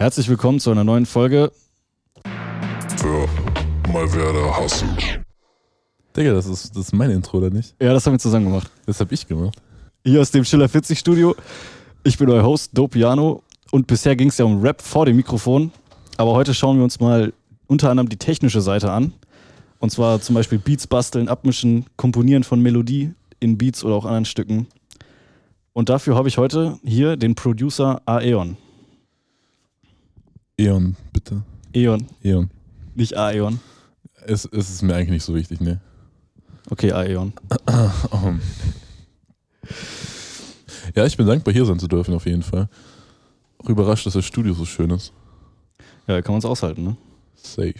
Herzlich willkommen zu einer neuen Folge. Für mal werde hassen. Digga, das ist, das ist mein Intro, oder nicht? Ja, das haben wir zusammen gemacht. Das hab ich gemacht. Hier aus dem Schiller 40 Studio. Ich bin euer Host, Dopiano. Und bisher ging es ja um Rap vor dem Mikrofon. Aber heute schauen wir uns mal unter anderem die technische Seite an. Und zwar zum Beispiel Beats basteln, abmischen, komponieren von Melodie in Beats oder auch anderen Stücken. Und dafür habe ich heute hier den Producer Aeon. Eon, bitte. Eon, Eon. nicht Aeon. Es, es ist mir eigentlich nicht so wichtig, ne? Okay, Aeon. Um. Ja, ich bin dankbar, hier sein zu dürfen, auf jeden Fall. Auch überrascht, dass das Studio so schön ist. Ja, kann man es aushalten, ne? Safe.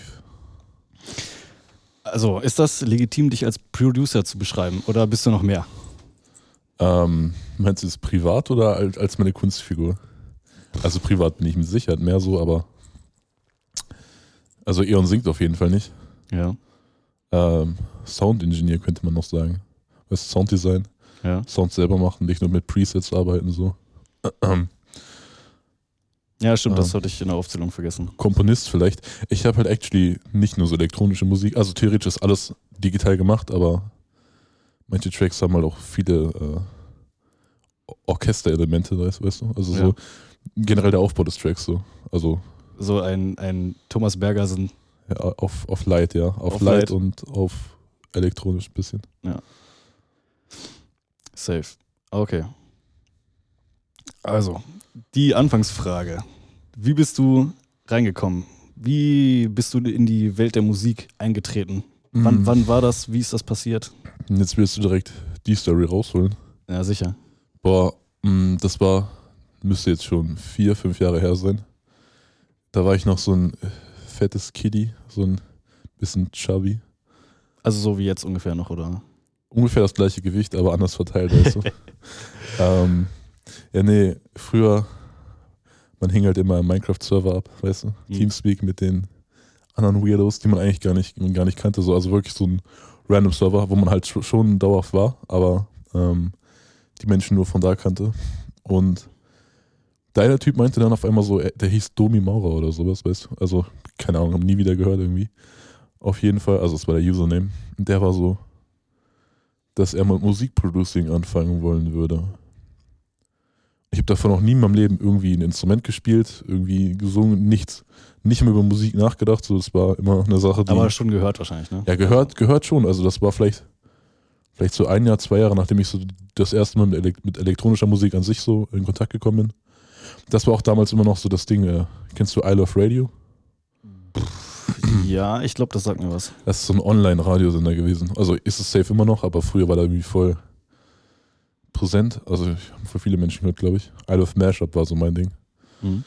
Also, ist das legitim, dich als Producer zu beschreiben? Oder bist du noch mehr? Ähm, meinst du es privat oder als, als meine Kunstfigur? Also privat bin ich mit Sicherheit mehr so, aber. Also Eon singt auf jeden Fall nicht. Ja. Ähm, Sound-Engineer könnte man noch sagen. Weißt du, Sounddesign. Ja. Sound selber machen, nicht nur mit Presets arbeiten, so. Ja, stimmt, das Ähm. hatte ich in der Aufzählung vergessen. Komponist vielleicht. Ich habe halt actually nicht nur so elektronische Musik, also theoretisch ist alles digital gemacht, aber manche Tracks haben halt auch viele äh, Orchesterelemente, weißt, weißt du? Also Ja. so generell der Aufbau des Tracks so. Also So ein, ein Thomas Bergersen. ja, auf, auf Light, ja. Auf, Auf Light, Light. und auf elektronisch ein bisschen. Safe. Okay. Also, die Anfangsfrage. Wie bist du reingekommen? Wie bist du in die Welt der Musik eingetreten? Wann, Mhm. wann war das? Wie ist das passiert? Jetzt willst du direkt die Story rausholen. Ja, sicher. Boah, mh, das war, müsste jetzt schon vier, fünf Jahre her sein. Da war ich noch so ein fettes Kiddie, so ein bisschen chubby. Also so wie jetzt ungefähr noch, oder? Ungefähr das gleiche Gewicht, aber anders verteilt, weißt du. ähm, ja, nee, früher, man hing halt immer im Minecraft-Server ab, weißt du. Mhm. Teamspeak mit den anderen Weirdos, die man eigentlich gar nicht, gar nicht kannte. So, also wirklich so ein random Server, wo man halt sch- schon dauerhaft war, aber ähm, die Menschen nur von da kannte. Und deiner Typ meinte dann auf einmal so, äh, der hieß Domi Maurer oder sowas, weißt du? Also, keine Ahnung, haben nie wieder gehört irgendwie. Auf jeden Fall, also es war der Username. Und der war so, dass er mit Musikproducing anfangen wollen würde. Ich habe davon noch nie in meinem Leben irgendwie ein Instrument gespielt, irgendwie gesungen, nichts. Nicht mehr über Musik nachgedacht, so das war immer eine Sache, die. Aber schon gehört wahrscheinlich, ne? Ja, gehört, gehört schon. Also das war vielleicht, vielleicht so ein Jahr, zwei Jahre, nachdem ich so das erste Mal mit, elek mit elektronischer Musik an sich so in Kontakt gekommen bin. Das war auch damals immer noch so das Ding, äh, kennst du I Love Radio? Ja, ich glaube, das sagt mir was. Das ist so ein Online-Radiosender gewesen. Also ist es safe immer noch, aber früher war da irgendwie voll präsent. Also ich habe voll viele Menschen gehört, glaube ich. I Love Mashup war so mein Ding. Mhm.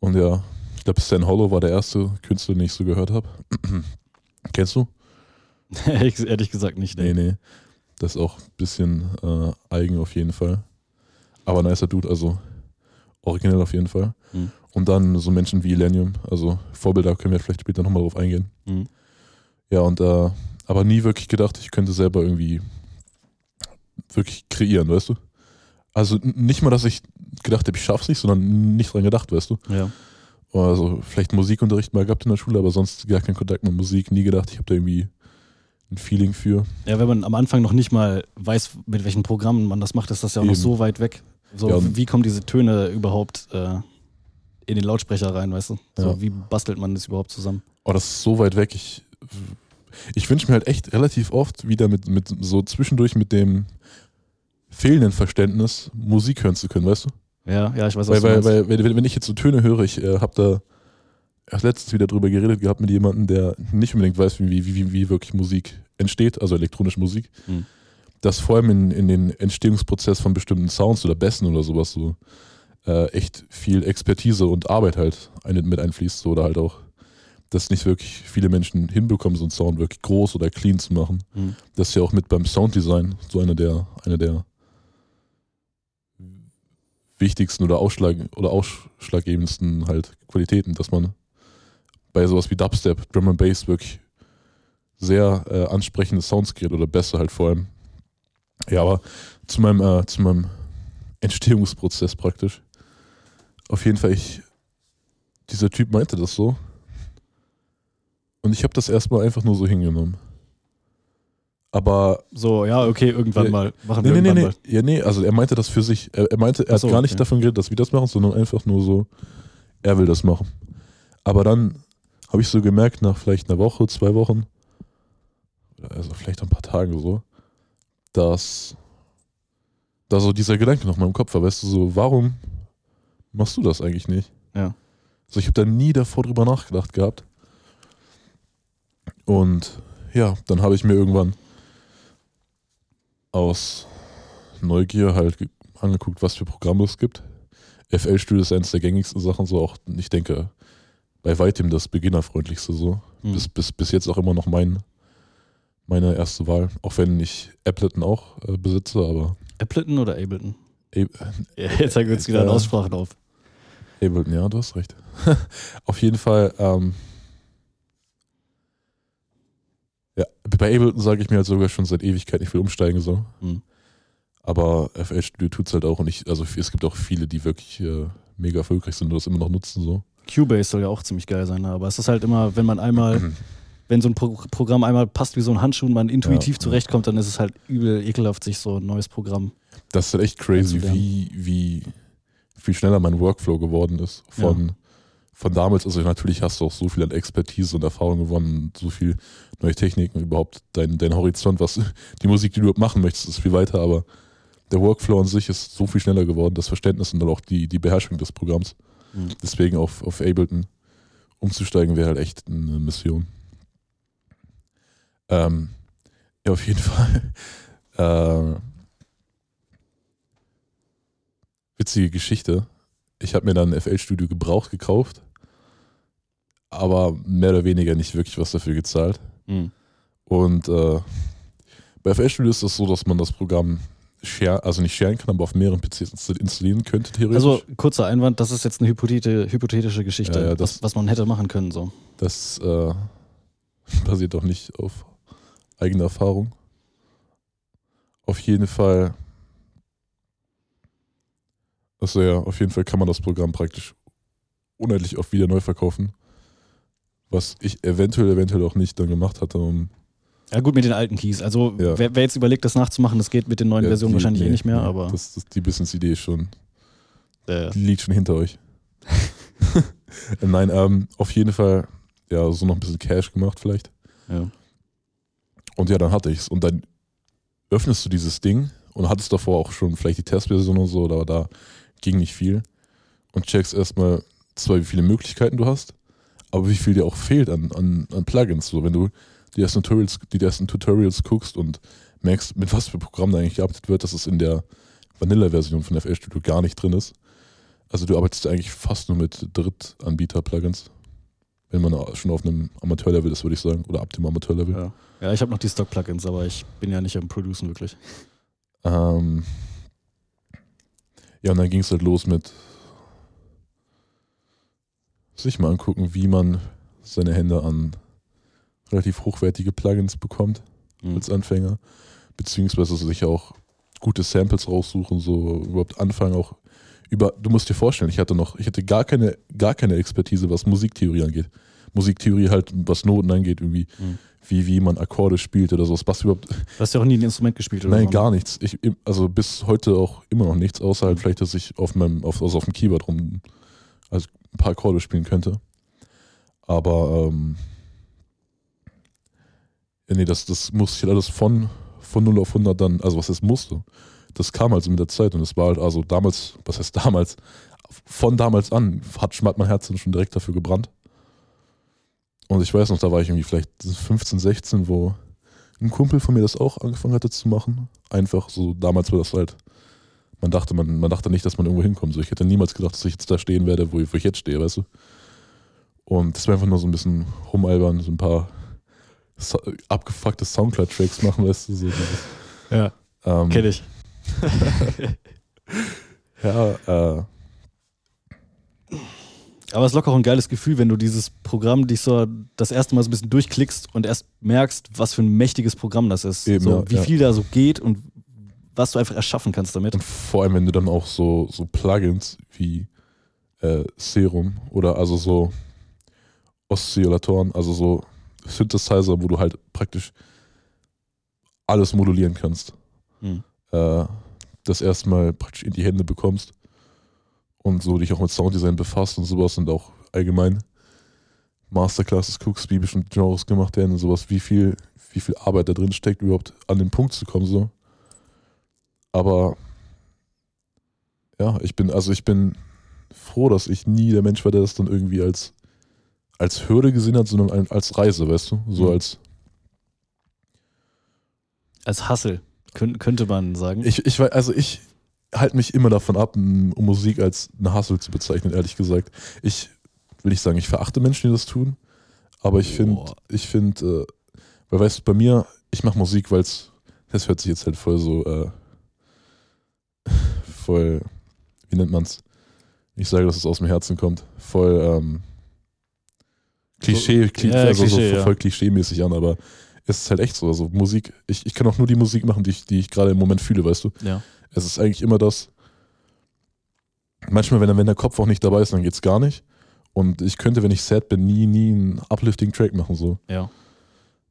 Und ja, ich glaube Stan Hollow war der erste Künstler, den ich so gehört habe. Kennst du? Ehrlich gesagt nicht, Nee, ne? nee. Das ist auch ein bisschen äh, eigen auf jeden Fall. Aber nicer Dude, also originell auf jeden Fall. Mhm. Und dann so Menschen wie Elenium, also Vorbilder können wir vielleicht später nochmal drauf eingehen. Mhm. Ja, und äh, aber nie wirklich gedacht, ich könnte selber irgendwie wirklich kreieren, weißt du? Also nicht mal, dass ich gedacht habe, ich schaff's nicht, sondern nicht dran gedacht, weißt du? Ja. Also vielleicht Musikunterricht mal gehabt in der Schule, aber sonst gar keinen Kontakt mit Musik, nie gedacht, ich habe da irgendwie ein Feeling für. Ja, wenn man am Anfang noch nicht mal weiß, mit welchen Programmen man das macht, ist das ja auch noch Eben. so weit weg. So, Ja, wie kommen diese Töne überhaupt äh, in den Lautsprecher rein, weißt du? So, Ja. wie bastelt man das überhaupt zusammen? Oh, das ist so weit weg. Ich, ich wünsche mir halt echt relativ oft wieder mit, mit so zwischendurch mit dem fehlenden Verständnis Musik hören zu können, weißt du? Ja, ja, ich weiß, was Weil, weil, weil wenn, wenn ich jetzt so Töne höre, ich äh, habe da erst letztens wieder drüber geredet gehabt mit jemandem, der nicht unbedingt weiß, wie, wie, wie, wie wirklich Musik entsteht, also elektronische Musik. Hm. Dass vor allem in, in den Entstehungsprozess von bestimmten Sounds oder Bässen oder sowas so äh, echt viel Expertise und Arbeit halt ein, mit einfließt so, oder halt auch, dass nicht wirklich viele Menschen hinbekommen, so einen Sound wirklich groß oder clean zu machen. Hm. Das ist ja auch mit beim Sounddesign so eine der, eine der wichtigsten oder, Ausschlag, oder ausschlaggebendsten halt Qualitäten, dass man bei sowas wie Dubstep, Drum and Bass wirklich sehr äh, ansprechende Sounds kreiert oder besser halt vor allem. Ja, aber zu meinem, äh, zu meinem Entstehungsprozess praktisch. Auf jeden Fall, ich dieser Typ meinte das so. Und ich habe das erstmal einfach nur so hingenommen. Aber So, ja, okay, irgendwann Ja, mal. Machen Nee, wir nee, nee, irgendwann nee. Ja, nee, also er meinte das für sich. Er, er meinte, er so, hat gar nicht okay. davon geredet, dass wir das machen, sondern einfach nur so, er will das machen. Aber dann habe ich so gemerkt, nach vielleicht einer Woche, zwei Wochen, also vielleicht ein paar Tagen so, dass da so dieser Gedanke noch mal im Kopf war, weißt du, so, warum machst du das eigentlich nicht? Ja. So, ich habe da nie davor drüber nachgedacht gehabt. Und ja, dann habe ich mir irgendwann aus Neugier halt ge- angeguckt, was für Programme es gibt. FL Studio ist eines der gängigsten Sachen, so auch, ich denke, bei weitem das beginnerfreundlichste so. Hm. Bis, bis, bis jetzt auch immer noch mein, meine erste Wahl. Auch wenn ich Appleton auch äh, besitze, aber Appleton oder Ableton? Ab- Ja, jetzt haben wir uns wieder in Ja. Aussprachen auf. Ableton, ja, du hast recht. Auf jeden Fall, ähm, ja, bei Ableton sage ich mir halt sogar schon seit Ewigkeit, ich will umsteigen so. Hm. Aber FL Studio tut es halt auch und ich, also es gibt auch viele, die wirklich äh, mega erfolgreich sind und das immer noch nutzen so. Cubase soll ja auch ziemlich geil sein, ne? aber es ist halt immer, wenn man einmal, wenn so ein Pro Programm einmal passt wie so ein Handschuh und man intuitiv Ja. zurechtkommt, dann ist es halt übel ekelhaft, sich so ein neues Programm. Das ist halt echt crazy, wie, wie viel schneller mein Workflow geworden ist. Von, von damals, also natürlich hast du auch so viel an Expertise und Erfahrung gewonnen, so viel neue Techniken überhaupt dein, dein Horizont, was die Musik, die du überhaupt machen möchtest, ist viel weiter, aber der Workflow an sich ist so viel schneller geworden, das Verständnis und dann auch die, die Beherrschung des Programms. Mhm. Deswegen auf, auf Ableton umzusteigen wäre halt echt eine Mission. Ähm, ja, auf jeden Fall. Äh, witzige Geschichte. Ich habe mir dann ein FL-Studio gebraucht gekauft, aber mehr oder weniger nicht wirklich was dafür gezahlt. Hm. Und äh, bei FL-Studio ist es so, dass man das Programm share, also nicht sharen kann, aber auf mehreren PCs insta- installieren könnte, theoretisch. Also kurzer Einwand, das ist jetzt eine hypothetische Geschichte, Ja, ja, das- was, was man hätte machen können. So. Das äh, basiert doch nicht auf eigener Erfahrung. Auf jeden Fall. Also ja, auf jeden Fall kann man das Programm praktisch unendlich oft wieder neu verkaufen. Was ich eventuell, eventuell auch nicht dann gemacht hatte, um Ja gut, mit den alten Keys. Also Ja. wer, wer jetzt überlegt, das nachzumachen, das geht mit den neuen ja, Versionen die- wahrscheinlich eh nee, nicht mehr, nee, aber Das, das, die Business-Idee schon, äh, die liegt schon hinter euch. Äh, Nein, ähm, auf jeden Fall, ja, so noch ein bisschen Cash gemacht vielleicht. ja. Und ja, dann hatte ich's. Und dann öffnest du dieses Ding und hattest davor auch schon vielleicht die Testversion und so, aber da ging nicht viel. Und checkst erstmal zwar, wie viele Möglichkeiten du hast, aber wie viel dir auch fehlt an, an, an Plugins. So, wenn du die ersten, Tutorials, die ersten Tutorials guckst und merkst, mit was für Programmen da eigentlich gearbeitet wird, dass es in der Vanilla-Version von FL Studio gar nicht drin ist. Also du arbeitest eigentlich fast nur mit Drittanbieter-Plugins. Wenn man schon auf einem Amateurlevel ist, würde ich sagen. Oder ab dem Amateurlevel. ja. ja, ich habe noch die Stock-Plugins, aber ich bin ja nicht am Producen wirklich. Ähm, ja, und dann ging es halt los mit sich mal angucken, wie man seine Hände an relativ hochwertige Plugins bekommt Mhm. als Anfänger, beziehungsweise sich auch gute Samples raussuchen, so überhaupt anfangen auch über, du musst dir vorstellen, ich hatte noch, ich hatte gar keine, gar keine Expertise, was Musiktheorie angeht. Musiktheorie halt, was Noten angeht, irgendwie, Mhm. wie, wie man Akkorde spielt oder sowas, was überhaupt, Du hast ja auch nie ein Instrument gespielt oder Nein, so, gar ne? nichts. Ich, also bis heute auch immer noch nichts, außer halt vielleicht, dass ich auf meinem, auf, also auf dem Keyboard rum, also ein paar Akkorde spielen könnte. Aber ähm, nee, das, das musste ich halt alles von, von 0 auf 100 dann, also was es musste. Das kam also mit der Zeit und es war halt, also damals, was heißt damals, von damals an hat, hat mein Herz dann schon direkt dafür gebrannt. Und ich weiß noch, da war ich irgendwie vielleicht 15, 16, wo ein Kumpel von mir das auch angefangen hatte zu machen. Einfach so, damals war das halt, man dachte, man, man dachte nicht, dass man irgendwo hinkommt. So, ich hätte niemals gedacht, dass ich jetzt da stehen werde, wo, ich- wo ich jetzt stehe, weißt du. Und das war einfach nur so ein bisschen rumalbern, so ein paar so, abgefuckte Soundcloud-Tracks machen, weißt du. So Ja, ähm, kenn ich. Ja, äh, Aber es ist locker auch ein geiles Gefühl, wenn du dieses Programm dich so das erste Mal so ein bisschen durchklickst und erst merkst, was für ein mächtiges Programm das ist. Eben, so, wie ja. viel da so geht und was du einfach erschaffen kannst damit. und vor allem, wenn du dann auch so, so Plugins wie äh, Serum oder also so Oszillatoren, also so Synthesizer, wo du halt praktisch alles modulieren kannst. Hm. Äh, das erstmal praktisch in die Hände bekommst und so dich auch mit Sounddesign befasst und sowas und auch allgemein Masterclasses guckst, wie bestimmte Genres gemacht werden und sowas, wie viel, wie viel Arbeit da drin steckt, überhaupt an den Punkt zu kommen, so. Aber ja, ich bin, also ich bin froh, dass ich nie der Mensch war, der das dann irgendwie als, als Hürde gesehen hat, sondern als Reise, weißt du? So Mhm. als, Als Hassel, könnt, könnte man sagen. ich, ich weiß, also ich halte mich immer davon ab, um Musik als eine Hustle zu bezeichnen, ehrlich gesagt. Ich will nicht sagen, ich verachte Menschen, die das tun, aber ich finde, ich finde, äh, weil weißt du, bei mir, ich mache Musik, weil es, das hört sich jetzt halt voll so, äh, voll, wie nennt man's? Ich sage, dass es aus dem Herzen kommt. Voll, ähm, Klischee, Kli ja, also Klischee, so ja. voll klischee-mäßig an, aber es ist halt echt so. Also Musik, ich, ich kann auch nur die Musik machen, die ich, die ich gerade im Moment fühle, weißt du? ja. Es ist eigentlich immer das. Manchmal, wenn, wenn der Kopf auch nicht dabei ist, dann geht's gar nicht. Und ich könnte, wenn ich sad bin, nie, nie einen uplifting-Track machen. So. Ja.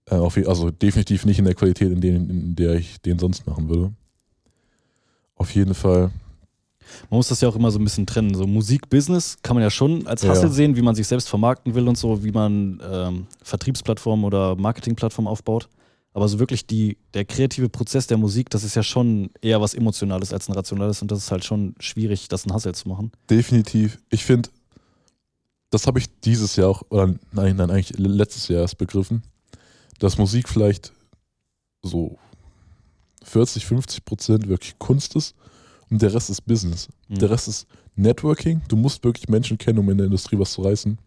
Äh, auf, also definitiv nicht in der Qualität, in, den, in der ich den sonst machen würde. Auf jeden Fall. Man muss das ja auch immer so ein bisschen trennen. So Musik-Business kann man ja schon als Ja. Hustle sehen, wie man sich selbst vermarkten will und so, wie man ähm, Vertriebsplattformen oder Marketingplattformen aufbaut. Aber so wirklich die, der kreative Prozess der Musik, das ist ja schon eher was Emotionales als ein Rationales und das ist halt schon schwierig, das ein Hustle zu machen. Definitiv. Ich finde, das habe ich dieses Jahr auch, oder nein, nein, eigentlich letztes Jahr erst begriffen, dass Musik vielleicht so 40, 50 Prozent wirklich Kunst ist und der Rest ist Business. Mhm. Der Rest ist Networking. Du musst wirklich Menschen kennen, um in der Industrie was zu reißen.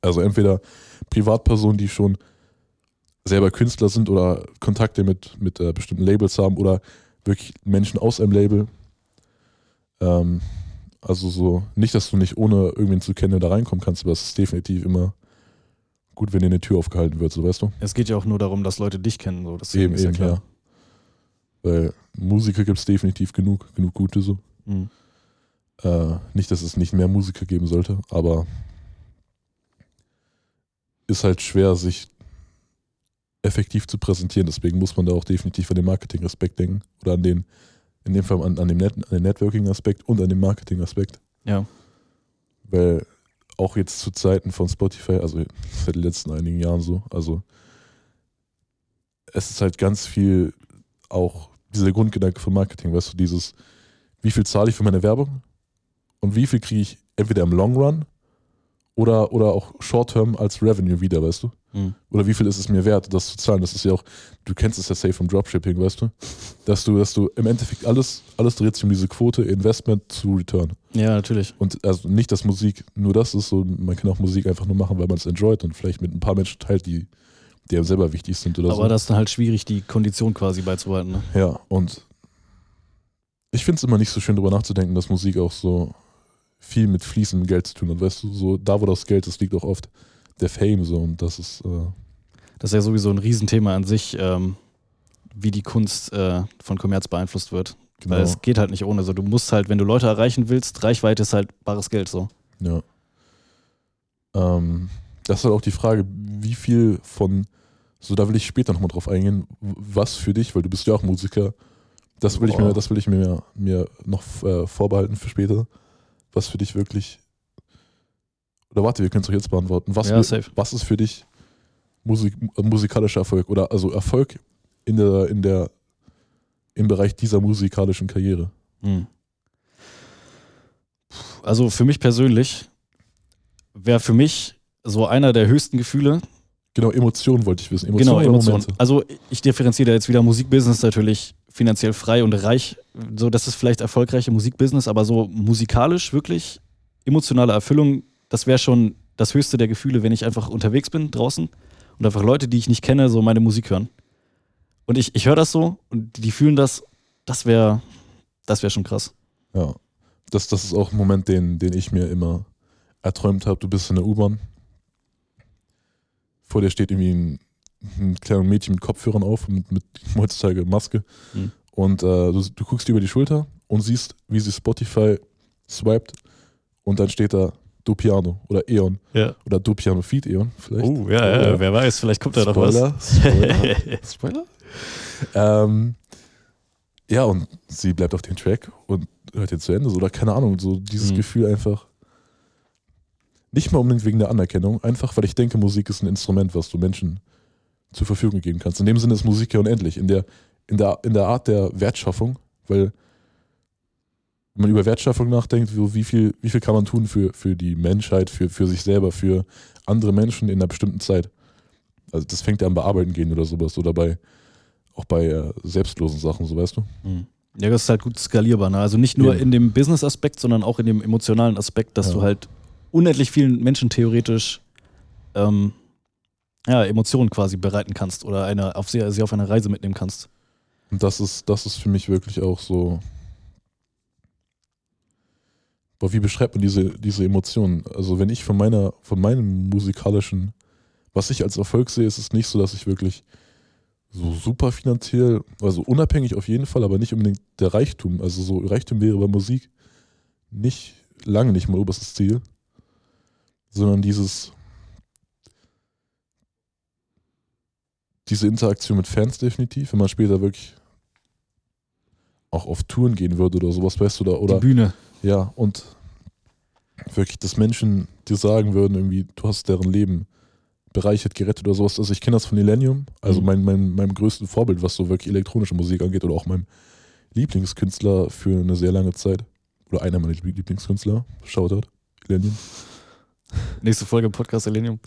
Also entweder Privatpersonen, die schon selber Künstler sind oder Kontakte mit, mit äh, bestimmten Labels haben oder wirklich Menschen aus einem Label. Ähm, also so, nicht, dass du nicht ohne irgendwen zu kennen da reinkommen kannst, aber es ist definitiv immer gut, wenn dir eine Tür aufgehalten wird, so weißt du? Es geht ja auch nur darum, dass Leute dich kennen. So. Das Eben, ist ja eben, klar. ja. Weil Musiker gibt es definitiv genug, genug gute so. Mhm. Äh, nicht, dass es nicht mehr Musiker geben sollte, aber ist halt schwer, sich effektiv zu präsentieren. Deswegen muss man da auch definitiv an den Marketing-Aspekt denken. Oder an den, in dem Fall an, an, dem Net, an den Networking-Aspekt und an den Marketing-Aspekt. Ja. Weil auch jetzt zu Zeiten von Spotify, also seit den letzten einigen Jahren so, also es ist halt ganz viel auch dieser Grundgedanke von Marketing, weißt du, dieses, wie viel zahle ich für meine Werbung und wie viel kriege ich entweder im Long Run oder, oder auch Short Term als Revenue wieder, weißt du? Mhm. Oder wie viel ist es mir wert, das zu zahlen? Das ist ja auch, du kennst es ja safe vom Dropshipping, weißt du? Dass du, dass du im Endeffekt alles, alles dreht sich um diese Quote Investment zu Return. ja, natürlich. Und also nicht, dass Musik nur das ist, so man kann auch Musik einfach nur machen, weil man es enjoyt und vielleicht mit ein paar Menschen teilt, die, die einem selber wichtig sind oder Aber so. das ist dann halt schwierig, die Kondition quasi beizubehalten. Ne? Ja, und ich finde es immer nicht so schön, darüber nachzudenken, dass Musik auch so viel mit fließendem Geld zu tun hat. Weißt du, so da, wo das Geld ist, liegt auch oft der Fame so und das ist, äh, Das ist ja sowieso ein Riesenthema an sich, ähm, wie die Kunst äh, von Kommerz beeinflusst wird. genau. Weil es geht halt nicht ohne. So, du musst halt, wenn du Leute erreichen willst, Reichweite ist halt bares Geld so. Ja. Ähm, das ist halt auch die Frage, wie viel von, so da will ich später nochmal drauf eingehen, was für dich, weil du bist ja auch Musiker, das will ich mir, das will ich mir, mir noch äh, vorbehalten für später, was für dich wirklich, oder warte, wir können es doch jetzt beantworten, was, Ja, was ist für dich Musik, musikalischer Erfolg oder also Erfolg in der, in der, im Bereich dieser musikalischen Karriere? Hm. Puh, Also für mich persönlich wäre für mich so einer der höchsten Gefühle, Genau, Emotionen wollte ich wissen. genau, Emotionen oder Emotionen. Momente? Also ich differenziere da jetzt wieder Musikbusiness natürlich finanziell frei und reich. So, das ist vielleicht erfolgreiche Musikbusiness, aber so musikalisch wirklich emotionale Erfüllung, das wäre schon das höchste der Gefühle, wenn ich einfach unterwegs bin draußen und einfach Leute, die ich nicht kenne, so meine Musik hören. Und ich, ich höre das so und die fühlen das, das wäre das wäre schon krass. Ja, das, das ist auch ein Moment, den, den ich mir immer erträumt habe. Du bist in der U-Bahn. Vor dir steht irgendwie ein, ein kleines Mädchen mit Kopfhörern auf, mit, mit heutzutage Maske. Mhm. Und äh, du, du guckst über die Schulter und siehst, wie sie Spotify swiped und dann steht da Do Piano oder Eon Ja. oder Do Piano Feed Eon vielleicht. Oh, ja, ja, Oder- wer weiß, vielleicht kommt da noch was. Spoiler, Spoiler, Spoiler. Ähm, ja, und sie bleibt auf dem Track und hört jetzt zu Ende, so, oder keine Ahnung, so dieses Mhm. Gefühl einfach. Nicht mal unbedingt wegen der Anerkennung, einfach weil ich denke, Musik ist ein Instrument, was du Menschen zur Verfügung geben kannst. In dem Sinne ist Musik ja unendlich, in der, in der, in der Art der Wertschaffung, weil wenn man über Wertschaffung nachdenkt, so wie viel, wie viel kann man tun für, für die Menschheit, für, für sich selber, für andere Menschen in einer bestimmten Zeit. Also das fängt ja an bei Arbeiten gehen oder sowas oder bei auch bei äh, selbstlosen Sachen, so weißt du. Hm. Ja, das ist halt gut skalierbar. Ne? Also nicht nur Eben. in dem Business-Aspekt, sondern auch in dem emotionalen Aspekt, dass Ja. du halt unendlich vielen Menschen theoretisch ähm, ja, Emotionen quasi bereiten kannst oder eine, auf sie, sie auf eine Reise mitnehmen kannst. Und das ist, das ist für mich wirklich auch so. Boah, wie beschreibt man diese, diese Emotionen? Also, wenn ich von meiner, von meinem musikalischen, was ich als Erfolg sehe, ist es nicht so, dass ich wirklich so super finanziell, also unabhängig auf jeden Fall, aber nicht unbedingt der Reichtum. Also so Reichtum wäre bei Musik nicht, lange nicht mein oberstes Ziel, sondern dieses, diese Interaktion mit Fans definitiv, wenn man später wirklich auch auf Touren gehen würde oder sowas, weißt du, da, oder Die Bühne. Ja, und wirklich, dass Menschen dir sagen würden, irgendwie, du hast deren Leben bereichert, gerettet oder sowas. Also ich kenne das von Millennium, also Mhm. mein, mein, meinem größten Vorbild, was so wirklich elektronische Musik angeht oder auch meinem Lieblingskünstler für eine sehr lange Zeit. Oder einer meiner Lieblingskünstler. Shoutout, Millennium. Nächste Folge Podcast Elenium.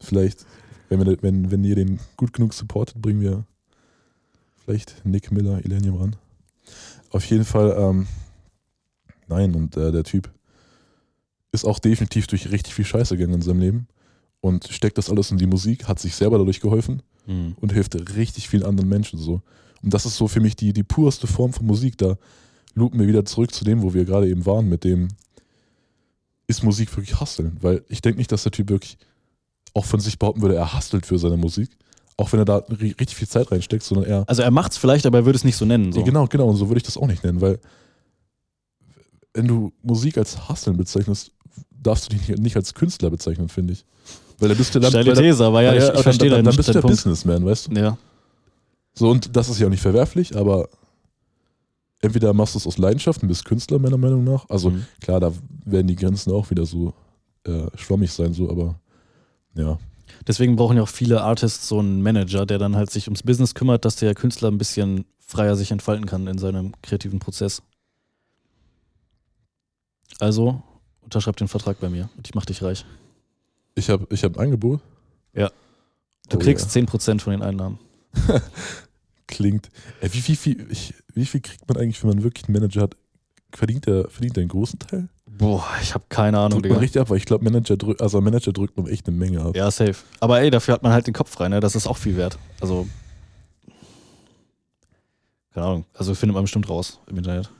Vielleicht, wenn, wir, wenn, wenn ihr den gut genug supportet, bringen wir vielleicht Nick Miller, Elenium ran. Auf jeden Fall, ähm, nein, und äh, der Typ ist auch definitiv durch richtig viel Scheiße gegangen in seinem Leben und steckt das alles in die Musik, hat sich selber dadurch geholfen Hm. und hilft richtig vielen anderen Menschen so. Und das ist so für mich die, die purste Form von Musik. Da loopen wir wieder zurück zu dem, wo wir gerade eben waren, mit dem ist Musik wirklich Husteln. Weil ich denke nicht, dass der Typ wirklich auch von sich behaupten würde, er hustelt für seine Musik. Auch wenn er da ri- richtig viel Zeit reinsteckt, sondern er. Also er macht's vielleicht, aber er würde es nicht so nennen. So. Genau, genau. Und so würde ich das auch nicht nennen, weil wenn du Musik als Husteln bezeichnest, darfst du dich nicht- als Künstler bezeichnen, finde ich. Weil da bist du dann. Steile These, aber ja, ich, ich verstehe dann, deinen, dann bist du der Punkt. Businessman, weißt du? Ja. So, und das ist ja auch nicht verwerflich, aber entweder machst du es aus Leidenschaft und bist Künstler, meiner Meinung nach. Also Mhm. klar, da werden die Grenzen auch wieder so äh, schwammig sein, so, aber ja. Deswegen brauchen ja auch viele Artists so einen Manager, der dann halt sich ums Business kümmert, dass der Künstler ein bisschen freier sich entfalten kann in seinem kreativen Prozess. Also unterschreib den Vertrag bei mir und ich mach dich reich. Ich habe ich hab ein Angebot. Du Oh kriegst ja. 10% von den Einnahmen. Klingt. Ey, wie, wie, viel, ich, wie viel kriegt man eigentlich, wenn man wirklich einen Manager hat? Verdient der, verdient der einen großen Teil? Boah, ich habe keine Ahnung, Drückt man Digga. richtig ab, weil ich glaube, Manager drückt, also Manager drückt man echt eine Menge ab. Ja, safe. Aber ey, dafür hat man halt den Kopf frei, ne? Das ist auch viel wert. Also. Keine Ahnung. Also findet man bestimmt raus im Internet.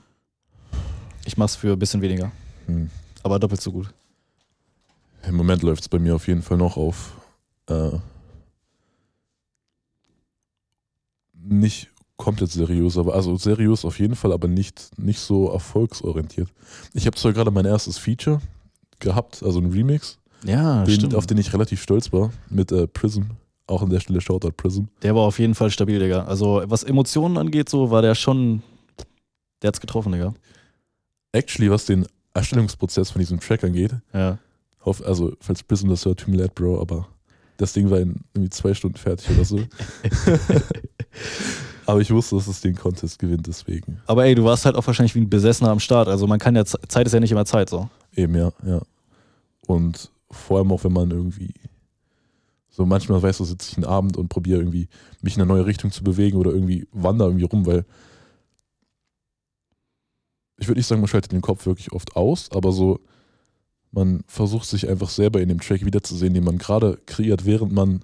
Ich mach's für ein bisschen weniger. Hm. Aber doppelt so gut. Im Moment läuft es bei mir auf jeden Fall noch auf äh, nicht komplett seriös, aber also seriös auf jeden Fall, aber nicht, nicht so erfolgsorientiert. Ich habe zwar gerade mein erstes Feature gehabt, also ein Remix, Ja, den, stimmt. auf den ich relativ stolz war, mit äh, Prism. Auch an der Stelle Shoutout Prism. Der war auf jeden Fall stabil, Digga. Also, was Emotionen angeht, so war der schon. Der hat's getroffen, Digga. Actually, was den Erstellungsprozess von diesem Track angeht, Ja. hoff, also falls Prism das hört, tut mir leid, Bro, aber das Ding war in irgendwie zwei Stunden fertig oder so. aber ich wusste, dass es den Contest gewinnt, deswegen. Aber ey, du warst halt auch wahrscheinlich wie ein Besessener am Start. Also, man kann ja. Zeit ist ja nicht immer Zeit, so. Eben, ja, ja. Und vor allem auch, wenn man irgendwie so manchmal, weißt du, sitze ich einen Abend und probiere irgendwie, mich in eine neue Richtung zu bewegen oder irgendwie wandere irgendwie rum, weil ich würde nicht sagen, man schaltet den Kopf wirklich oft aus, aber so, man versucht sich einfach selber in dem Track wiederzusehen, den man gerade kreiert, während man,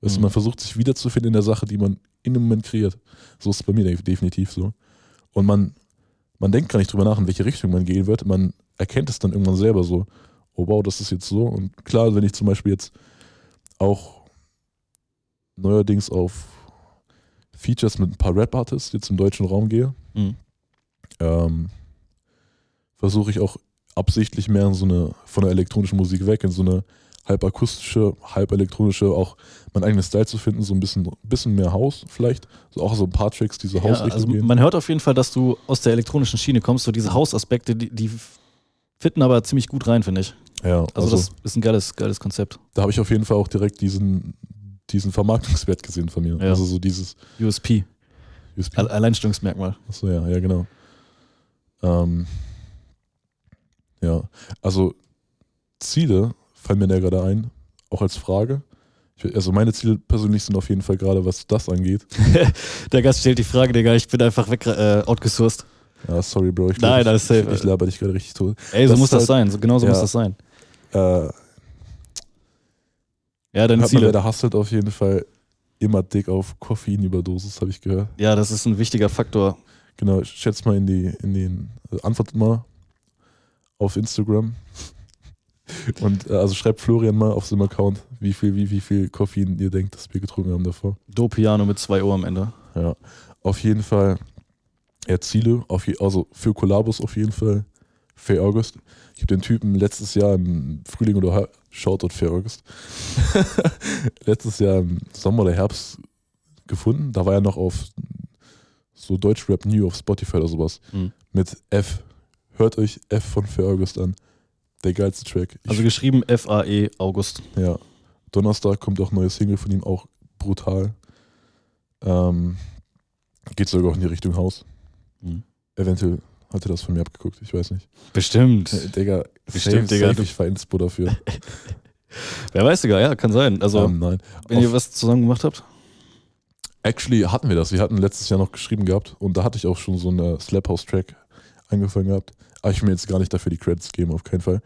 Mhm. man versucht sich wiederzufinden in der Sache, die man in dem Moment kreiert. So ist es bei mir de- definitiv so. Und man, man denkt gar nicht drüber nach, in welche Richtung man gehen wird. Man erkennt es dann irgendwann selber so, oh wow, das ist jetzt so. Und klar, wenn ich zum Beispiel jetzt auch neuerdings auf Features mit ein paar Rap-Artists jetzt im deutschen Raum gehe, Mhm. Ähm, versuche ich auch absichtlich mehr in so eine, von der elektronischen Musik weg, in so eine halb akustische, halb elektronische, auch mein eigenes Style zu finden, so ein bisschen, bisschen mehr Haus vielleicht. So auch so ein paar Tracks, die so Ja, also gehen. man hört auf jeden Fall, dass du aus der elektronischen Schiene kommst, so diese Hausaspekte, die, die fitten aber ziemlich gut rein, finde ich. Ja, Also, also, das ist ein geiles, geiles Konzept. da habe ich auf jeden Fall auch direkt diesen, diesen Vermarktungswert gesehen von mir. Ja. Also so dieses USP, USP. All- Alleinstellungsmerkmal. Achso, ja, ja, genau. Ähm, ja, also Ziele fallen mir da gerade ein, auch als Frage. Ich, also meine Ziele persönlich sind auf jeden Fall gerade, was das angeht. Der Gast stellt die Frage, Digga, ich bin einfach weg, äh, outgesourced. Ja, sorry, Bro. Ich Nein, alles safe. Ich, ich laber dich gerade richtig tot. Ey, so Das muss das halt- sein. So, genau so ja. muss das sein. Äh, Ja, deine man, Ziele. wer da hustelt auf jeden Fall immer dick auf Koffeinüberdosis, habe ich gehört. Ja, das ist ein wichtiger Faktor. Genau, schätzt mal in die, in den, äh, antwortet mal auf Instagram. Und äh, also schreibt Florian mal auf seinem Account, wie viel, wie, wie viel Koffein ihr denkt, dass wir getrunken haben davor. Do-Piano mit zwei Uhr am Ende. Ja. Auf jeden Fall ja, Ziele, auf je, also für Kollabos auf jeden Fall Fair August. Ich habe den Typen letztes Jahr im Frühling oder Shoutout Fair August. letztes Jahr im Sommer oder Herbst gefunden. Da war er noch auf so Deutschrap New auf Spotify oder sowas. Mhm. Mit F. Hört euch F von Fair August an. Der geilste Track. Ich, Also geschrieben F-A-E August. ja. Donnerstag kommt auch ein neues Single von ihm, auch brutal. Ähm, geht sogar auch in die Richtung Haus. Mhm. Eventuell hat er das von mir abgeguckt, ich weiß nicht. Bestimmt. Äh, Digga, Bestimmt, safe, Digga, Safe, ich war Inspo dafür. Wer weiß, Digga, ja, kann sein. Also, ähm, nein. wenn ihr Auf- was zusammen gemacht habt. Actually hatten wir das. Wir hatten letztes Jahr noch geschrieben gehabt und da hatte ich auch schon so einen Slap House Track angefangen gehabt. Aber ich will mir jetzt gar nicht dafür die Credits geben, auf keinen Fall.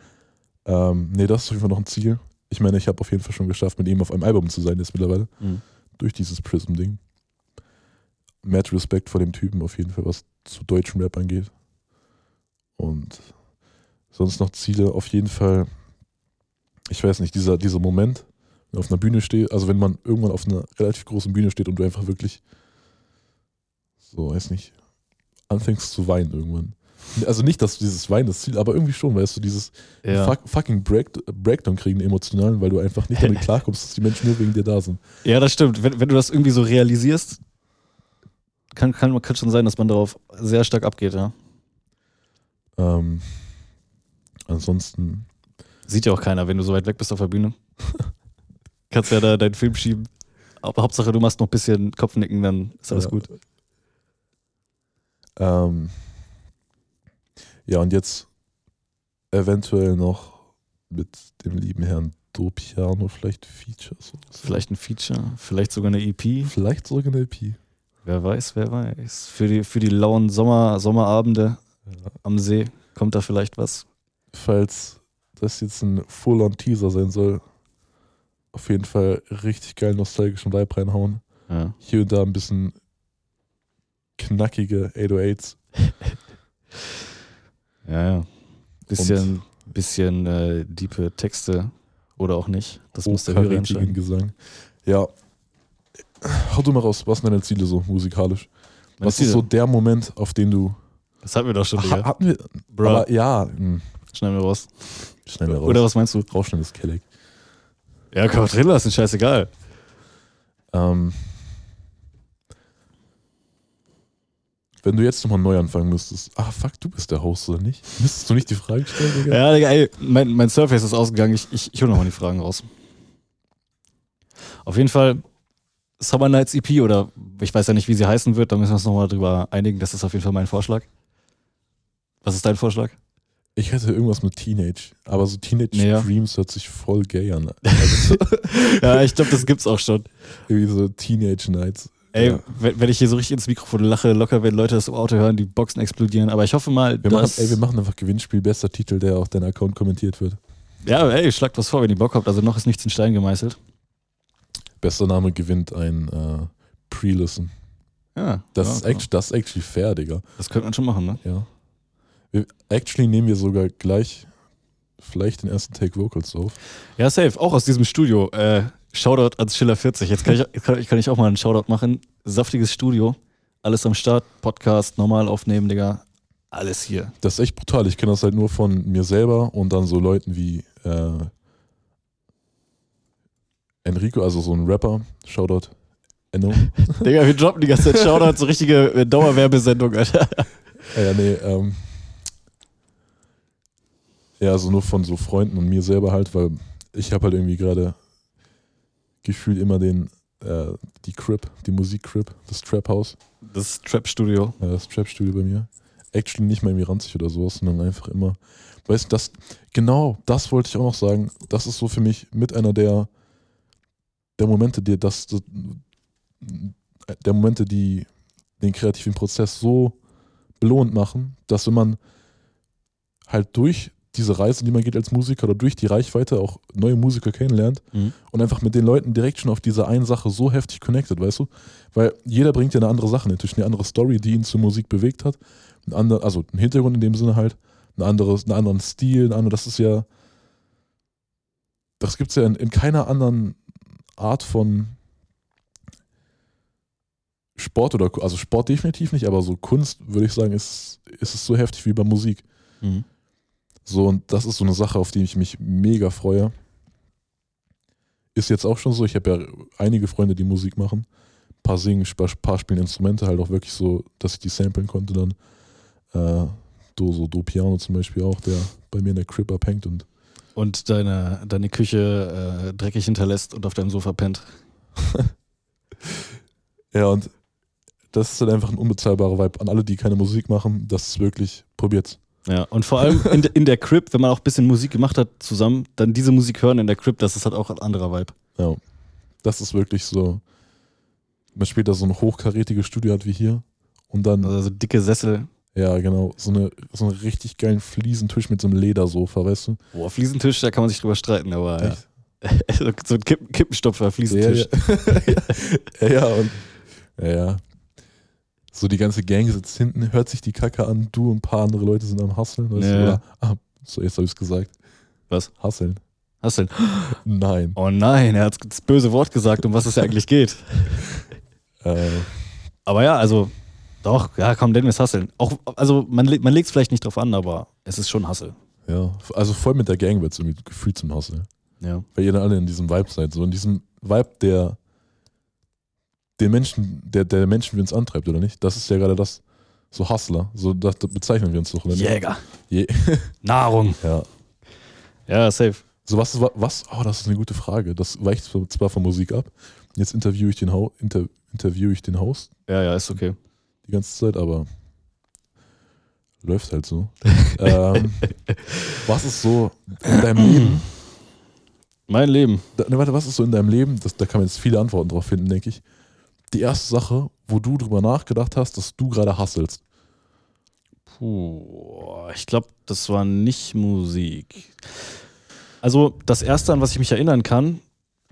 Ähm, nee, das ist auf jeden Fall noch ein Ziel. Ich meine, ich habe auf jeden Fall schon geschafft, mit ihm auf einem Album zu sein jetzt mittlerweile. Mhm. Durch dieses Prism-Ding. Mad Respekt vor dem Typen auf jeden Fall, was zu deutschem Rap angeht. Und sonst noch Ziele auf jeden Fall. Ich weiß nicht, dieser, dieser Moment, auf einer Bühne steht, also wenn man irgendwann auf einer relativ großen Bühne steht und du einfach wirklich so, weiß nicht, anfängst zu weinen irgendwann. Also nicht, dass dieses Weinen das Ziel, aber irgendwie schon, weißt du, dieses Ja. fuck, fucking Break, Breakdown kriegen, emotionalen, weil du einfach nicht damit klarkommst, dass die Menschen nur wegen dir da sind. ja, das stimmt. Wenn, wenn du das irgendwie so realisierst, kann, kann, kann schon sein, dass man darauf sehr stark abgeht, ja. Ähm, ansonsten, Sieht ja auch keiner, wenn du so weit weg bist auf der Bühne. Kannst ja da deinen Film schieben. Aber Hauptsache, du machst noch ein bisschen Kopfnicken, dann ist alles Ja. gut. ähm, ja, und jetzt eventuell noch mit dem lieben Herrn Dopiano vielleicht Features. so. Vielleicht ein Feature, vielleicht sogar eine EP. Vielleicht sogar eine EP. Wer weiß, wer weiß. Für die, für die lauen Sommer, Sommerabende Ja. am See kommt da vielleicht was. Falls das jetzt ein Full-on-Teaser sein soll, auf jeden Fall richtig geil nostalgischen Vibe reinhauen. Ja. Hier und da ein bisschen knackige 808s. Ja, ja. Bisschen, bisschen äh, diepe Texte oder auch nicht. Das muss der Hörer entscheiden. Gesang. Ja. Hau du mal raus, was sind deine Ziele so musikalisch? Meine was Ziele? ist so der Moment, auf den du. Das hatten wir doch schon, Ha, hatten wir. Bro, Aber ja, mh, schneiden wir raus. schnell raus. Oder was meinst du? Rausschneiden ist Kelleck. Ja, komm, drin lassen, scheißegal. Ähm, wenn du jetzt nochmal neu anfangen müsstest. Ah, fuck, du bist der Host, oder nicht? Müsstest du nicht die Frage stellen, Digga? Ja, Digga, ey, mein, mein Surface ist ausgegangen. Ich, ich, ich hole nochmal die Fragen raus. Auf jeden Fall Summer Nights EP oder ich weiß ja nicht, wie sie heißen wird, da müssen wir uns nochmal drüber einigen. Das ist auf jeden Fall mein Vorschlag. Was ist dein Vorschlag? Ich hätte irgendwas mit Teenage, aber so Teenage Ja. Dreams hört sich voll gay an. Also, ja, ich glaube, das gibt's auch schon. irgendwie so Teenage Nights. Ey, Ja. wenn, wenn ich hier so richtig ins Mikrofon lache, locker, wenn Leute das im Auto hören, die Boxen explodieren. Aber ich hoffe mal, Wir machen, dass. ey, wir machen einfach Gewinnspiel, bester Titel, der auf deinem Account kommentiert wird. ja, ey, schlagt was vor, wenn ihr Bock habt. Also noch ist nichts in Stein gemeißelt. Bester Name gewinnt ein äh, Pre-Listen. Ja, Das, ja, ist actually, das ist actually fair, Digga. das könnte man schon machen, ne? Ja. Actually nehmen wir sogar gleich vielleicht den ersten Take Vocals auf. Ja, safe. Auch aus diesem Studio. Äh, Shoutout ans Schiller 40. Jetzt kann ich, kann, kann ich auch mal einen Shoutout machen. Saftiges Studio. Alles am Start. Podcast normal aufnehmen, Digga. alles hier. Das ist echt brutal. Ich kenne das halt nur von mir selber und dann so Leuten wie äh, Enrico, also so ein Rapper, Shoutout, Enno. Digga, wir droppen die ganze Zeit Shoutout, so richtige äh, Dauerwerbesendung, Alter. Ja, ja, nee, ähm, ja, also nur von so Freunden und mir selber halt, weil ich habe halt irgendwie gerade gefühlt immer den, äh, die Crib, die Musik-Crib, das Trap-House, Das Trap-Studio. äh, das Trap-Studio bei mir. Actually nicht mal irgendwie ranzig oder sowas, sondern einfach immer, weißt du, das, genau, das wollte ich auch noch sagen, das ist so für mich mit einer der, der Momente, die das, das der Momente, die den kreativen Prozess so belohnt machen, dass wenn man halt durch diese Reise, die man geht als Musiker oder durch die Reichweite auch neue Musiker kennenlernt Mhm. und einfach mit den Leuten direkt schon auf diese eine Sache so heftig connected, weißt du? Weil jeder bringt ja eine andere Sache, natürlich eine andere Story, die ihn zur Musik bewegt hat, ein ander, also ein Hintergrund in dem Sinne halt, ein anderes, einen anderen Stil, ein anderes, das ist ja, das gibt es ja in, in keiner anderen Art von Sport oder, also Sport definitiv nicht, aber so Kunst, würde ich sagen, ist, ist es so heftig wie bei Musik. Mhm. So, und das ist so eine Sache, auf die ich mich mega freue. Ist jetzt auch schon so, ich habe ja einige Freunde, die Musik machen. Ein paar singen, ein paar spielen Instrumente halt auch wirklich so, dass ich die samplen konnte dann. Äh, do, so Do Piano zum Beispiel auch, der bei mir in der Crib abhängt und Und deine, deine Küche äh, dreckig hinterlässt und auf deinem Sofa pennt. ja, und das ist halt einfach ein unbezahlbarer Vibe an alle, die keine Musik machen. Das ist wirklich, probiert's. Ja, und vor allem in, in der Crib, wenn man auch ein bisschen Musik gemacht hat zusammen, dann diese Musik hören in der Crib, das ist halt auch ein anderer Vibe. Ja, das ist wirklich so. Man spielt da so ein hochkarätiges Studio hat wie hier und dann Also so dicke Sessel. Ja, genau. So, eine, so einen richtig geilen Fliesentisch mit so einem Ledersofa, weißt du? Boah, Fliesentisch, da kann man sich drüber streiten, aber ja. So ein Kippen, Kippenstopfer, Ja, Fliesentisch. ja. ja, und. Ja, ja. So die ganze Gang sitzt hinten, hört sich die Kacke an, du und ein paar andere Leute sind am Hasseln, weißt Ja. Oder, ah, so, jetzt habe ich es gesagt. Was? Hasseln. Denn? Nein. Oh nein, er hat das böse Wort gesagt, um was es ja eigentlich geht. Äh, Aber ja, also, doch, ja, komm, nennen wir es Hasseln. Auch, also, man, man legt es vielleicht nicht drauf an, aber es ist schon Hassel. ja, also voll mit der Gang wird es irgendwie gefühlt zum Hassel. Ja. Weil ihr dann alle in diesem Vibe seid. So in diesem Vibe, der den Menschen, der, der Menschen wie uns antreibt, oder nicht? Das ist ja gerade das, so Hustler. So das, das bezeichnen wir uns doch, oder nicht? Jäger. Je Nahrung. ja. Ja, safe. So was, ist- was, oh, das ist eine gute Frage. Das weicht zwar von Musik ab. Jetzt interviewe ich den, Ho inter, interviewe ich den Host Ja, ja, ist okay. die ganze Zeit, aber läuft halt so. ähm, was ist so in deinem Leben? Mein Leben. Da, ne, warte, was ist so in deinem Leben? Das, da kann man jetzt viele Antworten drauf finden, denke ich. Die erste Sache, wo du drüber nachgedacht hast, dass du gerade hasselst. Puh, ich glaube, das war nicht Musik. Also, das erste, an was ich mich erinnern kann,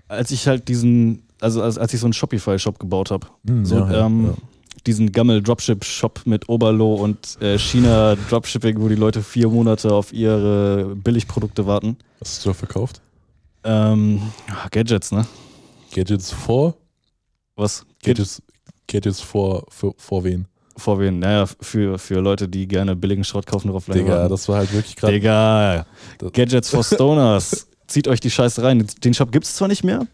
als ich halt diesen, also als, als ich so einen Shopify-Shop gebaut habe, Hm, so, ja, ja, ähm, ja. diesen Gammel-Dropship-Shop mit Oberlo und äh, China-Dropshipping, wo die Leute vier Monate auf ihre Billigprodukte warten. Was hast du da verkauft? Ähm, Gadgets, ne? Gadgets vor? Was? Gadgets, Gadgets vor, für, vor wen? Vor wen? Naja, für, für Leute, die gerne billigen Schrott kaufen, darauf lange Digga, warten. das war halt wirklich gerade. Digga, Gadgets for Stoners. Zieht euch die Scheiße rein. Den Shop gibt es zwar nicht mehr,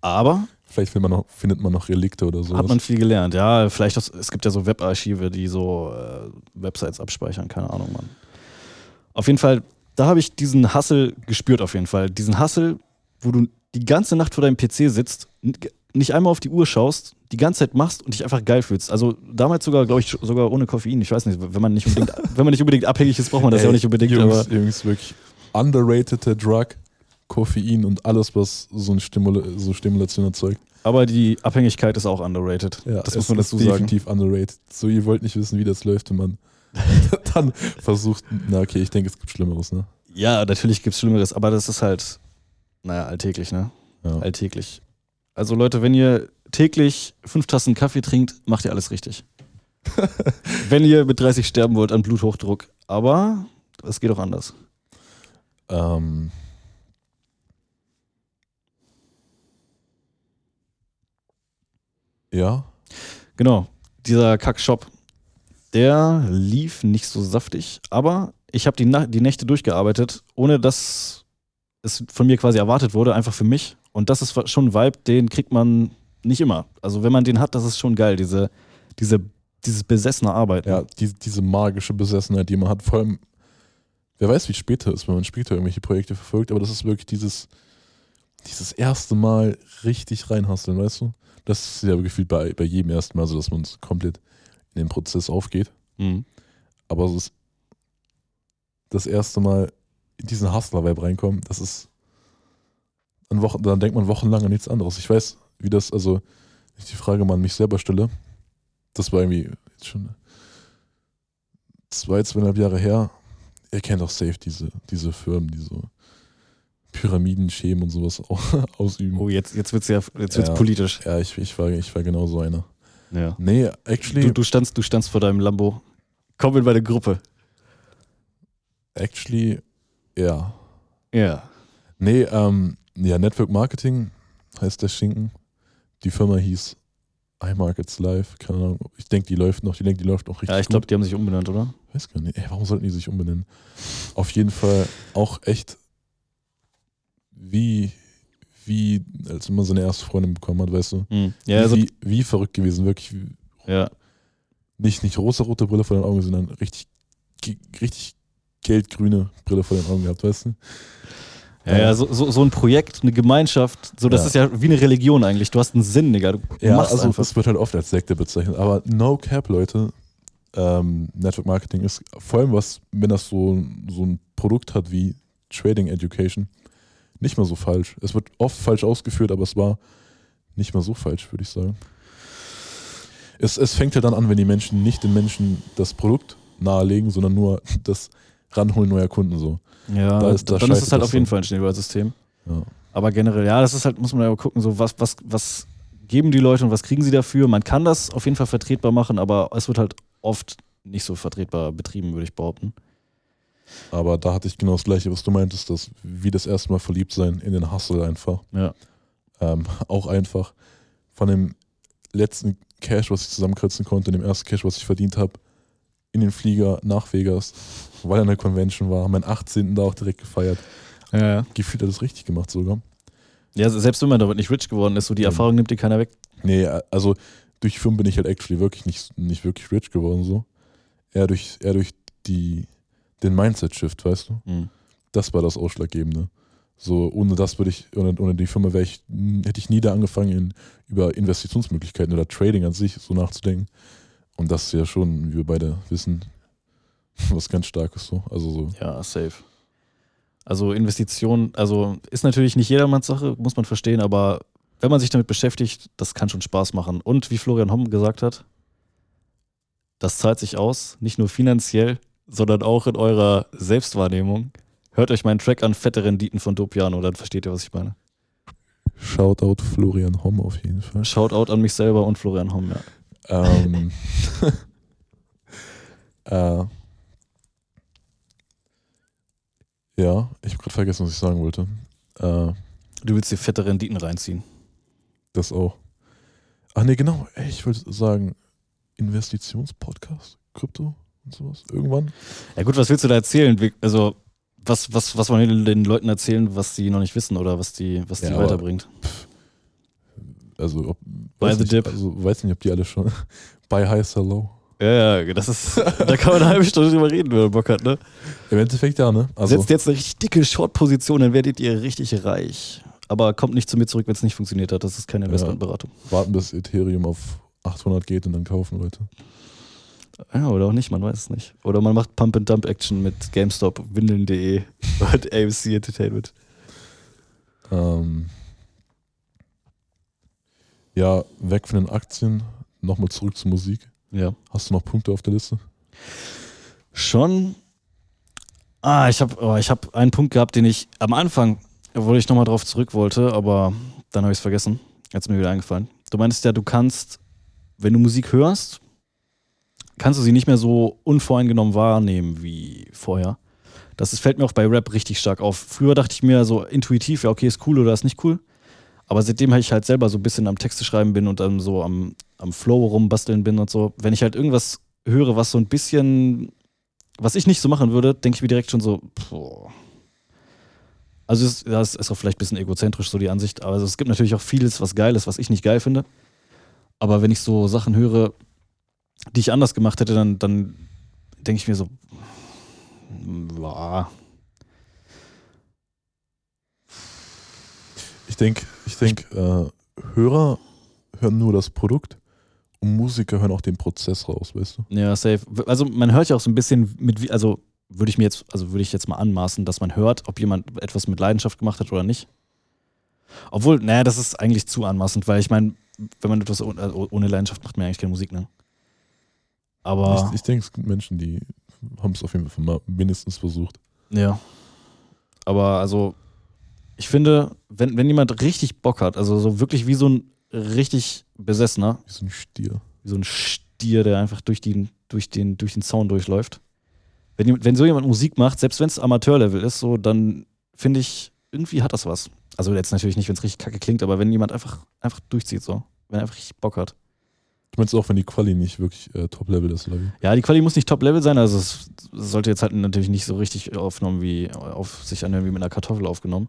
aber Vielleicht man noch, findet man noch Relikte oder so. hat man viel gelernt. Ja, vielleicht, das, es gibt ja so Webarchive, die so äh, Websites abspeichern, keine Ahnung, Mann. Auf jeden Fall, da habe ich diesen Hassel gespürt, auf jeden Fall. Diesen Hassel, wo du die ganze Nacht vor deinem PC sitzt, nicht einmal auf die Uhr schaust, die ganze Zeit machst und dich einfach geil fühlst. Also damals sogar, glaube ich, sogar ohne Koffein. Ich weiß nicht, wenn man nicht unbedingt, wenn man nicht unbedingt abhängig ist, braucht man das ja auch nicht unbedingt. Jungs, aber Jungs, wirklich underratede Drug, Koffein und alles, was so eine Stimula so Stimulation erzeugt. Aber die Abhängigkeit ist auch underrated. Ja, das muss man dazu sagen. definitiv underrated. So, ihr wollt nicht wissen, wie das läuft, wenn man dann versucht, na okay, ich denke, es gibt Schlimmeres, ne? Ja, natürlich gibt es Schlimmeres, aber das ist halt, naja, alltäglich, ne? Ja. Alltäglich. Also Leute, wenn ihr täglich fünf Tassen Kaffee trinkt, macht ihr alles richtig. wenn ihr mit 30 sterben wollt an Bluthochdruck. Aber es geht auch anders. Ähm, ja, Genau, dieser Kack-Shop. Der lief nicht so saftig, aber ich habe die, Na- die Nächte durchgearbeitet, ohne dass es von mir quasi erwartet wurde, einfach für mich. Und das ist schon ein Vibe, den kriegt man nicht immer. Also wenn man den hat, das ist schon geil, diese, diese, dieses besessene Arbeiten. Ja, die, diese magische Besessenheit, die man hat, vor allem, wer weiß, wie es später ist, wenn man später irgendwelche Projekte verfolgt, aber das ist wirklich dieses, dieses erste Mal richtig reinhasseln, weißt du? Das ist ja gefühlt bei, bei jedem ersten Mal so, dass man komplett in den Prozess aufgeht. Mhm. Aber es ist das erste Mal diesen Hustler-Vibe reinkommen, das ist an Wochen, dann denkt man wochenlang an nichts anderes. Ich weiß, wie das, also, wenn ich die Frage mal an mich selber stelle, das war irgendwie jetzt schon zwei, zweieinhalb Jahre her. Ihr kennt auch safe diese, diese Firmen, die so Pyramidenschemen und sowas au- ausüben. Oh, jetzt, jetzt wird es ja jetzt wird's Ja. politisch. Ja, ich, ich, war, ich war genau so einer. Ja. Nee, actually, Du, du, standst, du standst vor deinem Lambo. Komm in meine Gruppe. actually, ja. Ja. Nee, ähm, ja, Network Marketing heißt der Schinken. Die Firma hieß iMarkets Live. Keine Ahnung. Ich denke, die läuft noch. Ich denke, die läuft noch richtig Ja, ich glaube, die haben sich umbenannt, oder? Weiß gar nicht. Ey, warum sollten die sich umbenennen? Auf jeden Fall auch echt wie, wie, als man seine erste Freundin bekommen hat, weißt du? Mhm. Ja, also, wie, wie verrückt gewesen. Wirklich wie, ja. nicht, nicht rosa-rote Brille vor den Augen, sondern richtig, richtig geldgrüne Brille vor den Augen gehabt, weißt du? Ja, ja so, so, so ein Projekt, eine Gemeinschaft, so das Ja. ist ja wie eine Religion eigentlich. Du hast einen Sinn, Digga. Du Ja, machst also einfach. es wird halt oft als Sekte bezeichnet. Aber no cap, Leute. Ähm, Network Marketing ist vor allem was, wenn das so, so ein Produkt hat wie Trading Education, nicht mal so falsch. Es wird oft falsch ausgeführt, aber es war nicht mal so falsch, würde ich sagen. Es, es fängt ja dann an, wenn die Menschen nicht den Menschen das Produkt nahelegen, sondern nur das Ranholen neuer Kunden so. Ja, da ist- da dann ist es halt auf jeden. Fall ein Schneeballsystem. Ja. Aber generell, ja, das ist halt, muss man ja gucken, so was, was, was geben die Leute und was kriegen sie dafür. Man kann das auf jeden Fall vertretbar machen, aber es wird halt oft nicht so vertretbar betrieben, würde ich behaupten. Aber da hatte ich genau das Gleiche, was du meintest, dass wie das erste Mal verliebt sein in den Hustle einfach. Ja. Ähm, auch einfach von dem letzten Cash, was ich zusammenkürzen konnte, dem ersten Cash, was ich verdient habe, in den Flieger nach Vegas, weil er eine Convention war, meinen 18. da auch direkt gefeiert. Ja. Gefühlt hat er das richtig gemacht sogar. Ja, selbst wenn man damit nicht rich geworden ist, so die Ja. Erfahrung nimmt dir keiner weg. Nee, also durch die Firmen bin ich halt actually wirklich nicht, nicht wirklich rich geworden so. Eher durch, eher durch die, den Mindset-Shift, weißt du? Mhm. Das war das Ausschlaggebende. So, ohne das würde ich, ohne, ohne die Firma wäre ich, hätte ich nie da angefangen, in, über Investitionsmöglichkeiten oder Trading an sich so nachzudenken. Und das ist ja schon, wie wir beide wissen, was ganz Starkes so. Also so, Ja, safe. Also Investition, also ist natürlich nicht jedermanns Sache, muss man verstehen, aber wenn man sich damit beschäftigt, das kann schon Spaß machen. Und wie Florian Homm gesagt hat, das zahlt sich aus, nicht nur finanziell, sondern auch in eurer Selbstwahrnehmung. Hört euch meinen Track an, fette Renditen von Dopiano, dann versteht ihr, was ich meine. Shoutout Florian Homm auf jeden Fall. Shoutout an mich selber und Florian Homm, ja. Ähm, äh, ja, ich habe gerade vergessen, was ich sagen wollte. Äh, Du willst dir fette Renditen reinziehen. das auch. Ach nee, genau. Ey, ich wollte sagen, Investitionspodcast, Krypto und sowas. Irgendwann. Ja gut, was willst du da erzählen? Also, was, was, was wollen den, den Leuten erzählen, was sie noch nicht wissen oder was die, was die Ja, weiterbringt? Also, ob, weiß the nicht, dip. Also, weiß nicht, ob die alle schon. Buy high, sell low. Ja, ja, das ist, da kann man eine halbe Stunde drüber reden, wenn man Bock hat, ne? Im Endeffekt ja, ne? Also, Setzt jetzt eine richtig dicke Short-Position, dann werdet ihr richtig reich. Aber kommt nicht zu mir zurück, wenn es nicht funktioniert hat. Das ist keine Investmentberatung. warten, bis Ethereum auf 800 geht und dann kaufen, Leute. Ja, oder auch nicht, man weiß es nicht. Oder man macht Pump-and-Dump-Action mit GameStop, Windeln.de und AMC Entertainment. Ähm, ja, weg von den Aktien, nochmal zurück zur Musik. Ja. Hast du noch Punkte auf der Liste? Schon. Ah, ich habe oh, ich hab einen Punkt gehabt, den ich am Anfang, wo ich nochmal drauf zurück wollte, aber dann habe ich es vergessen. Jetzt ist mir wieder eingefallen. Du meinst ja, du kannst, wenn du Musik hörst, kannst du sie nicht mehr so unvoreingenommen wahrnehmen wie vorher. Das ist, fällt mir auch bei Rap richtig stark auf. Früher dachte ich mir so intuitiv, ja, okay, ist cool oder ist nicht cool. Aber seitdem ich halt selber so ein bisschen am Texte schreiben bin und dann so am, am Flow rumbasteln bin und so, wenn ich halt irgendwas höre, was so ein bisschen, was ich nicht so machen würde, denke ich mir direkt schon so, boah. Also es, das ist auch vielleicht ein bisschen egozentrisch so die Ansicht, aber es gibt natürlich auch vieles, was geil ist, was ich nicht geil finde. Aber wenn ich so Sachen höre, die ich anders gemacht hätte, dann, dann denke ich mir so, boah. Ich denke, ich denk, äh, Hörer hören nur das Produkt Musiker hören auch den Prozess raus, weißt du? Ja, safe. Also man hört ja auch so ein bisschen mit, also würde ich mir jetzt, also würde ich jetzt mal anmaßen, dass man hört, ob jemand etwas mit Leidenschaft gemacht hat oder nicht. Obwohl, naja, das ist eigentlich zu anmaßend, weil ich meine, wenn man etwas ohne, also ohne Leidenschaft macht, man eigentlich keine Musik, ne? Aber Ich, ich denke, es gibt Menschen, die haben es auf jeden Fall mal mindestens versucht. ja. Aber also, ich finde, wenn, wenn jemand richtig Bock hat, also so wirklich wie so ein richtig Besessener, Wie so ein Stier. wie so ein Stier, der einfach durch den, durch den, durch den Zaun durchläuft. Wenn, wenn so jemand Musik macht, selbst wenn es Amateurlevel ist, so, dann finde ich, irgendwie hat das was. Also jetzt natürlich nicht, wenn es richtig kacke klingt, aber wenn jemand einfach, einfach durchzieht, so. Wenn er einfach richtig Bock hat. Du meinst auch, wenn die Quali nicht wirklich äh, Top-Level ist, oder wie? Ja, die Quali muss nicht Top-Level sein, also es sollte jetzt halt natürlich nicht so richtig aufgenommen wie, auf sich anhören wie mit einer Kartoffel aufgenommen.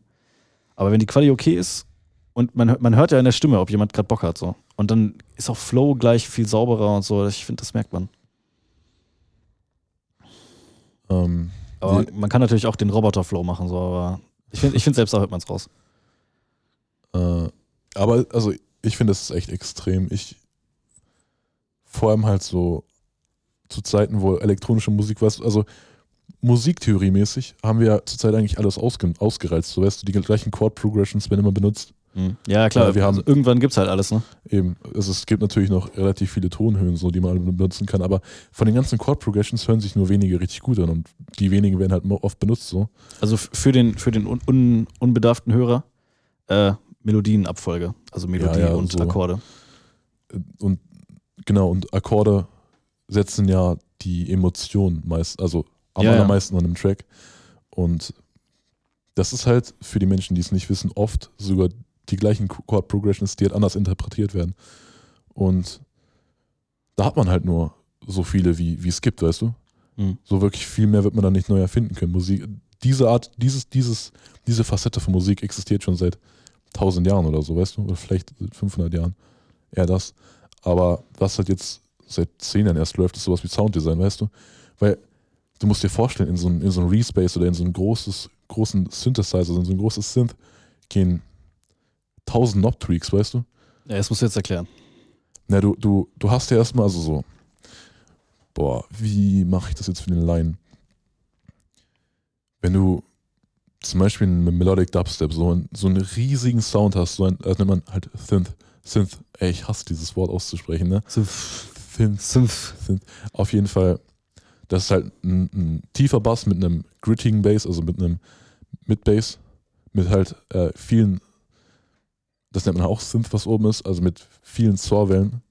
Aber wenn die Quali okay ist und man, hört- man hört ja in der Stimme, ob jemand gerade Bock hat, so. Und dann ist auch Flow gleich viel sauberer und so. Ich finde, das merkt man. Ähm, Aber die- man kann natürlich auch den Roboter-Flow machen, so, aber ich finde, ich find selbst da hört man es raus. Äh, aber also ich finde, das ist echt extrem. Ich vor allem halt so zu Zeiten, wo elektronische Musik was, also Musiktheorie-mäßig haben wir ja zurzeit eigentlich alles ausge, ausgereizt. So weißt du, die gleichen Chord-Progressions werden immer benutzt. Ja, klar, Ja, wir haben- also irgendwann gibt es halt alles, ne? Eben, es, es gibt natürlich noch relativ viele Tonhöhen, so, die man benutzen kann, aber von den ganzen Chord-Progressions hören sich nur wenige richtig gut an und die wenigen werden halt oft benutzt so. Also für den, für den un, un, unbedarften Hörer, äh, Melodienabfolge. Also Melodie Ja, ja, und so. Akkorde. Und genau, und Akkorde setzen ja die Emotion meist, also am allermeisten an einem Track. Und das ist halt für die Menschen, die es nicht wissen, oft sogar die gleichen Chord Progressions, die halt anders interpretiert werden. Und da hat man halt nur so viele, wie, wie es gibt, weißt du? Mhm. So wirklich viel mehr wird man dann nicht neu erfinden können. Musik, diese Art, dieses, dieses, diese Facette von Musik existiert schon seit 1000 Jahren oder so, weißt du? Oder vielleicht seit 500 Jahren. Eher das. Aber was halt jetzt seit 10 Jahren erst läuft, ist sowas wie Sounddesign, weißt du? Weil du musst dir vorstellen, in so ein, in so ein Respace oder in so ein großes, großen Synthesizer, in so ein großes Synth gehen 1000 Knob-Tweaks, weißt du? Ja, das musst du jetzt erklären. Na, du, du, du hast ja erstmal also so, boah, wie mache ich das jetzt für den Line? Wenn du zum Beispiel mit Melodic Dubstep so, einen- so einen riesigen Sound hast, so ein, das nennt man halt Synth, Synth, ey, ich hasse dieses Wort auszusprechen, ne? Synth, Synth. Synth. Auf jeden Fall, das ist halt ein, ein tiefer Bass mit einem grittigen Bass, also mit einem Mid-Bass, mit halt äh, vielen, das nennt man auch Synth, was oben ist, also mit vielen Saw-Wellen,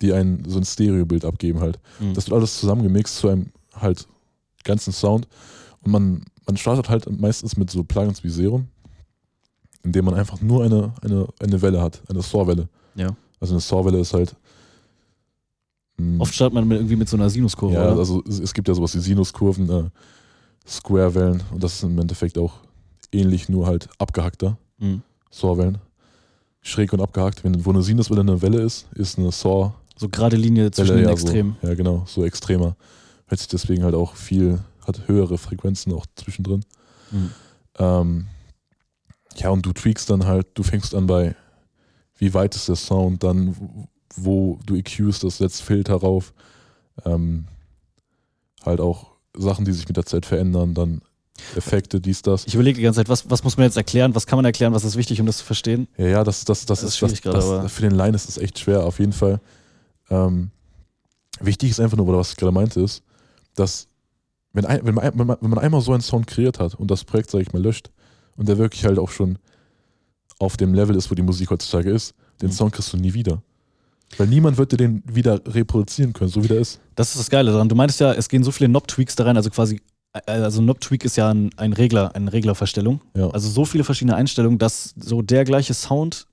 die ein so ein Stereobild abgeben halt. Mhm. Das wird alles zusammengemixt zu einem halt ganzen Sound und man, man startet halt meistens mit so Plugins wie Serum, indem man einfach nur eine, eine, eine Welle hat, eine Saw-Welle. Ja. Also eine Saw-Welle ist halt mh, Oft startet man mit, irgendwie mit so einer Sinuskurve. ja, oder? also es, es gibt ja sowas wie Sinuskurven, äh, Square-Wellen und das ist im Endeffekt auch ähnlich, nur halt abgehackter. Mhm. Saw-Wellen. Schräg und abgehackt. Wenn, wo eine Sinuswelle eine Welle ist, ist eine Saw-Welle So gerade Linie zwischen den ja Extremen. so. Ja, genau, so extremer. Hört sich deswegen halt auch viel, hat höhere Frequenzen auch zwischendrin. Mhm. Ähm, ja, und du tweakst dann halt, du fängst an bei, wie weit ist der Sound, dann wo- wo du EQst, das setzt Filter rauf. Ähm, halt auch Sachen, die sich mit der Zeit verändern, dann Effekte, dies, das. Ich überlege die ganze Zeit, was, was muss man jetzt erklären? Was kann man erklären? Was ist wichtig, um das zu verstehen? Ja, ja, das, das, das, Das ist schwierig das, gerade, das, Für den Line ist es echt schwer, auf jeden Fall. Ähm, wichtig ist einfach nur, oder was ich gerade meinte, ist, dass wenn, ein, wenn, man, wenn, man, wenn man einmal so einen Sound kreiert hat und das Projekt, sage ich mal, löscht und der wirklich halt auch schon auf dem Level ist, wo die Musik heutzutage ist, den Mhm. Sound kriegst du nie wieder. Weil niemand wird dir den wieder reproduzieren können, so wie der ist. Das ist das Geile daran. Du meintest ja, es gehen so viele Knob-Tweaks da rein, also quasi, also ein Knob-Tweak ist ja ein, ein Regler, eine Reglerverstellung. Ja. Also so viele verschiedene Einstellungen, dass so der gleiche Sound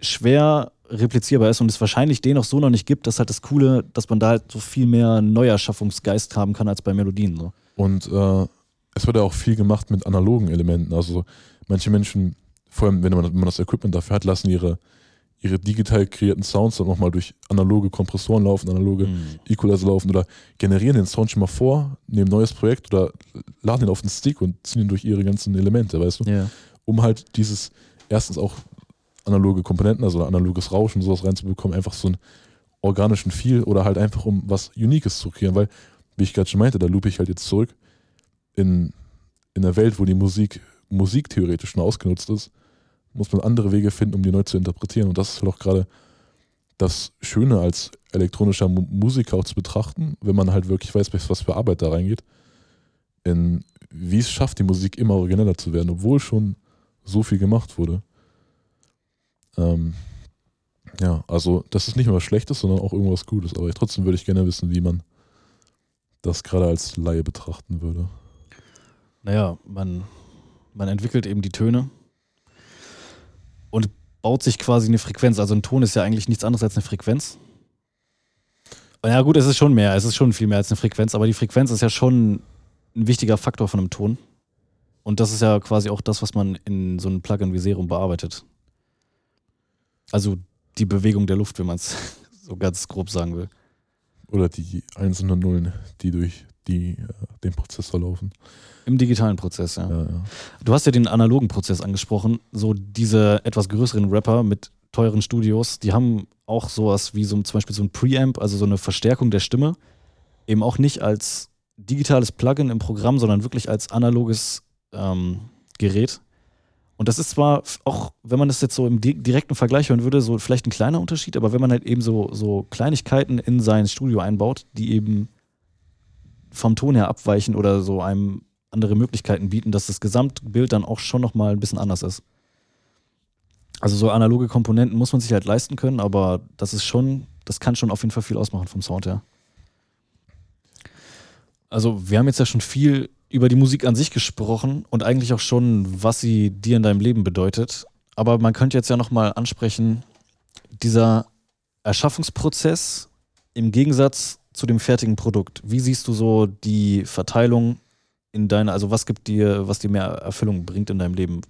schwer replizierbar ist und es wahrscheinlich den auch so noch nicht gibt, das ist halt das Coole, dass man da halt so viel mehr Neuerschaffungsgeist haben kann als bei Melodien. So. Und äh, es wird ja auch viel gemacht mit analogen Elementen. Also manche Menschen, vor allem wenn man das Equipment dafür hat, lassen ihre, ihre digital kreierten Sounds dann nochmal durch analoge Kompressoren laufen, analoge Mhm. Equalizer laufen oder generieren den Sound schon mal vor, nehmen ein neues Projekt oder laden den auf den Stick und ziehen ihn durch ihre ganzen Elemente, weißt du? Ja. Um halt dieses, erstens auch analoge Komponenten, also analoges Rauschen und sowas reinzubekommen, einfach so einen organischen Feel oder halt einfach um was Uniques zu kreieren, weil, wie ich gerade schon meinte, da loop ich halt jetzt zurück in, in einer Welt, wo die Musik musiktheoretisch schon ausgenutzt ist, muss man andere Wege finden, um die neu zu interpretieren. Und das ist halt auch gerade das Schöne als elektronischer Mu- Musiker auch zu betrachten, wenn man halt wirklich weiß, was für Arbeit da reingeht, in wie es schafft, die Musik immer origineller zu werden, obwohl schon so viel gemacht wurde. Ähm, ja, also das ist nicht nur was Schlechtes, sondern auch irgendwas Gutes. Aber trotzdem würde ich gerne wissen, wie man das gerade als Laie betrachten würde. Naja, man, man entwickelt eben die Töne und baut sich quasi eine Frequenz. Also ein Ton ist ja eigentlich nichts anderes als eine Frequenz. Ja gut, es ist schon mehr, es ist schon viel mehr als eine Frequenz, aber die Frequenz ist ja schon ein wichtiger Faktor von einem Ton. Und das ist ja quasi auch das, was man in so einem Plugin wie Serum bearbeitet. Also die Bewegung der Luft, wenn man es so ganz grob sagen will. Oder die Einsen und Nullen, die durch die, äh, den Prozessor laufen. Im digitalen Prozess, ja. Ja, ja. Du hast ja den analogen Prozess angesprochen. So diese etwas größeren Rapper mit teuren Studios, die haben auch sowas wie so zum Beispiel so ein Preamp, also so eine Verstärkung der Stimme. Eben auch nicht als digitales Plugin im Programm, sondern wirklich als analoges ähm, Gerät. Und das ist zwar auch, wenn man das jetzt so im di direkten Vergleich hören würde, so vielleicht ein kleiner Unterschied, aber wenn man halt eben so, so Kleinigkeiten in sein Studio einbaut, die eben vom Ton her abweichen oder so einem andere Möglichkeiten bieten, dass das Gesamtbild dann auch schon nochmal ein bisschen anders ist. Also so analoge Komponenten muss man sich halt leisten können, aber das ist schon, das kann schon auf jeden Fall viel ausmachen vom Sound her. Also wir haben jetzt ja schon viel über die Musik an sich gesprochen und eigentlich auch schon, was sie dir in deinem Leben bedeutet. Aber man könnte jetzt ja nochmal ansprechen, dieser Erschaffungsprozess im Gegensatz zu dem fertigen Produkt. Wie siehst du so die Verteilung in deiner, also was gibt dir, was dir mehr Erfüllung bringt in deinem Leben?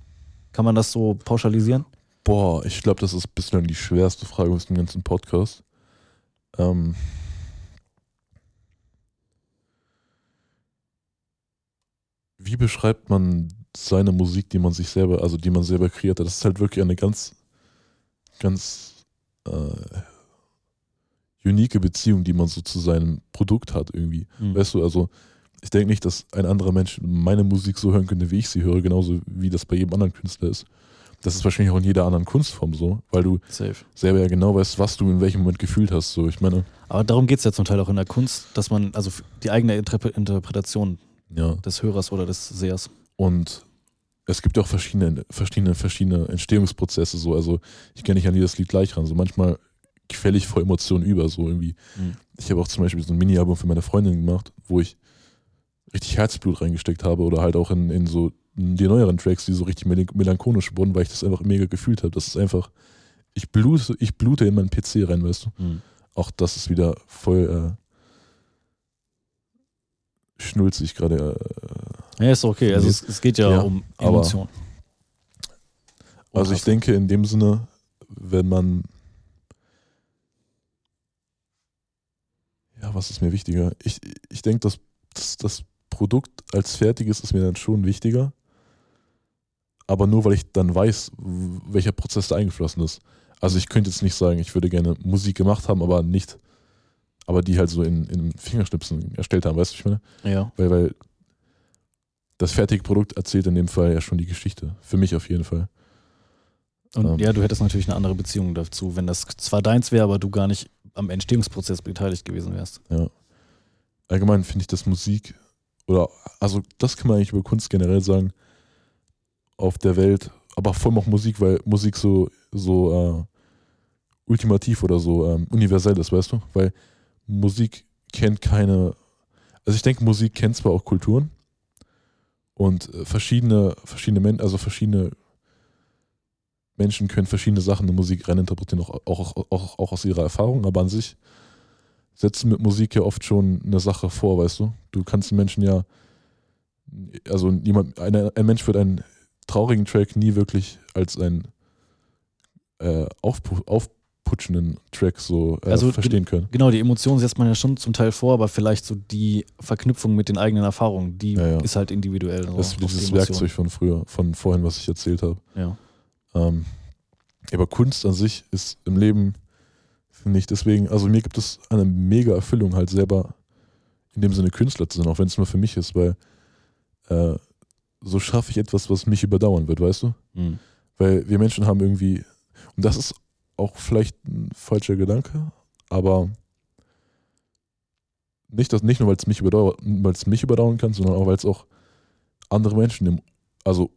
Kann man das so pauschalisieren? Boah, ich glaube, das ist bislang die schwerste Frage aus dem ganzen Podcast. Ähm Wie beschreibt man seine Musik, die man sich selber, also die man selber kreiert hat? Das ist halt wirklich eine ganz, ganz äh, unique Beziehung, die man so zu seinem Produkt hat irgendwie. Hm. Weißt du, also ich denke nicht, dass ein anderer Mensch meine Musik so hören könnte, wie ich sie höre, genauso wie das bei jedem anderen Künstler ist. Das ist wahrscheinlich auch in jeder anderen Kunstform so, weil du Safe. selber ja genau weißt, was du in welchem Moment gefühlt hast. So, ich meine, Aber darum geht es ja zum Teil auch in der Kunst, dass man, also die eigene Interpre Interpretation ja. des Hörers oder des Sehers. Und es gibt ja auch verschiedene, verschiedene, verschiedene Entstehungsprozesse. So, also ich kenne nicht an jedes Lied gleich ran. So manchmal quelle ich vor Emotionen über. So irgendwie. Mhm. Ich habe auch zum Beispiel so ein Mini-Album für meine Freundin gemacht, wo ich richtig Herzblut reingesteckt habe oder halt auch in, in so die neueren Tracks, die so richtig mel melancholisch wurden, weil ich das einfach mega gefühlt habe. Das ist einfach, ich blute, ich blute in meinen PC rein, weißt du. Hm. Auch das ist wieder voll äh, schnulzig gerade. Äh, Ja, ist okay. Also es, es geht ja, Ja, um Emotionen. Also ich denke in dem Sinne, wenn man ja, was ist mir wichtiger? Ich, ich denke, dass das, das Produkt als fertiges ist mir dann schon wichtiger. Aber nur, weil ich dann weiß, welcher Prozess da eingeflossen ist. Also ich könnte jetzt nicht sagen, ich würde gerne Musik gemacht haben, aber nicht, aber die halt so in, in Fingerschnipsen erstellt haben, weißt du, was ich meine? Ja. Weil, weil das fertige Produkt erzählt in dem Fall ja schon die Geschichte. Für mich auf jeden Fall. Und Ähm. ja, du hättest natürlich eine andere Beziehung dazu, wenn das zwar deins wäre, aber du gar nicht am Entstehungsprozess beteiligt gewesen wärst. Ja. Allgemein finde ich, dass Musik, oder also das kann man eigentlich über Kunst generell sagen, auf der Welt, aber vor allem auch Musik, weil Musik so, so äh, ultimativ oder so ähm, universell ist, weißt du? Weil Musik kennt keine, also ich denke, Musik kennt zwar auch Kulturen und äh, verschiedene, verschiedene Menschen, also verschiedene Menschen können verschiedene Sachen in Musik reininterpretieren, auch, auch, auch, auch aus ihrer Erfahrung, aber an sich setzen mit Musik ja oft schon eine Sache vor, weißt du? Du kannst den Menschen ja, also jemand, eine, ein Mensch wird einen traurigen Track nie wirklich als einen äh, aufpu aufputschenden Track so äh, Also, verstehen können. Genau, die Emotionen setzt man ja schon zum Teil vor, aber vielleicht so die Verknüpfung mit den eigenen Erfahrungen, die Ja, ja. ist halt individuell. So, Das ist dieses. Werkzeug von früher, von vorhin, was ich erzählt habe. Ja. Ähm, aber Kunst an sich ist im Leben, finde ich, deswegen, also mir gibt es eine mega Erfüllung, halt selber in dem Sinne Künstler zu sein, auch wenn es nur für mich ist, weil äh, so schaffe ich etwas, was mich überdauern wird, weißt du? Mhm. Weil wir Menschen haben irgendwie, und das ist auch vielleicht ein falscher Gedanke, aber nicht, dass, nicht nur, weil es mich, überdauert, weil es mich überdauern kann, sondern auch, weil es auch andere Menschen, im, also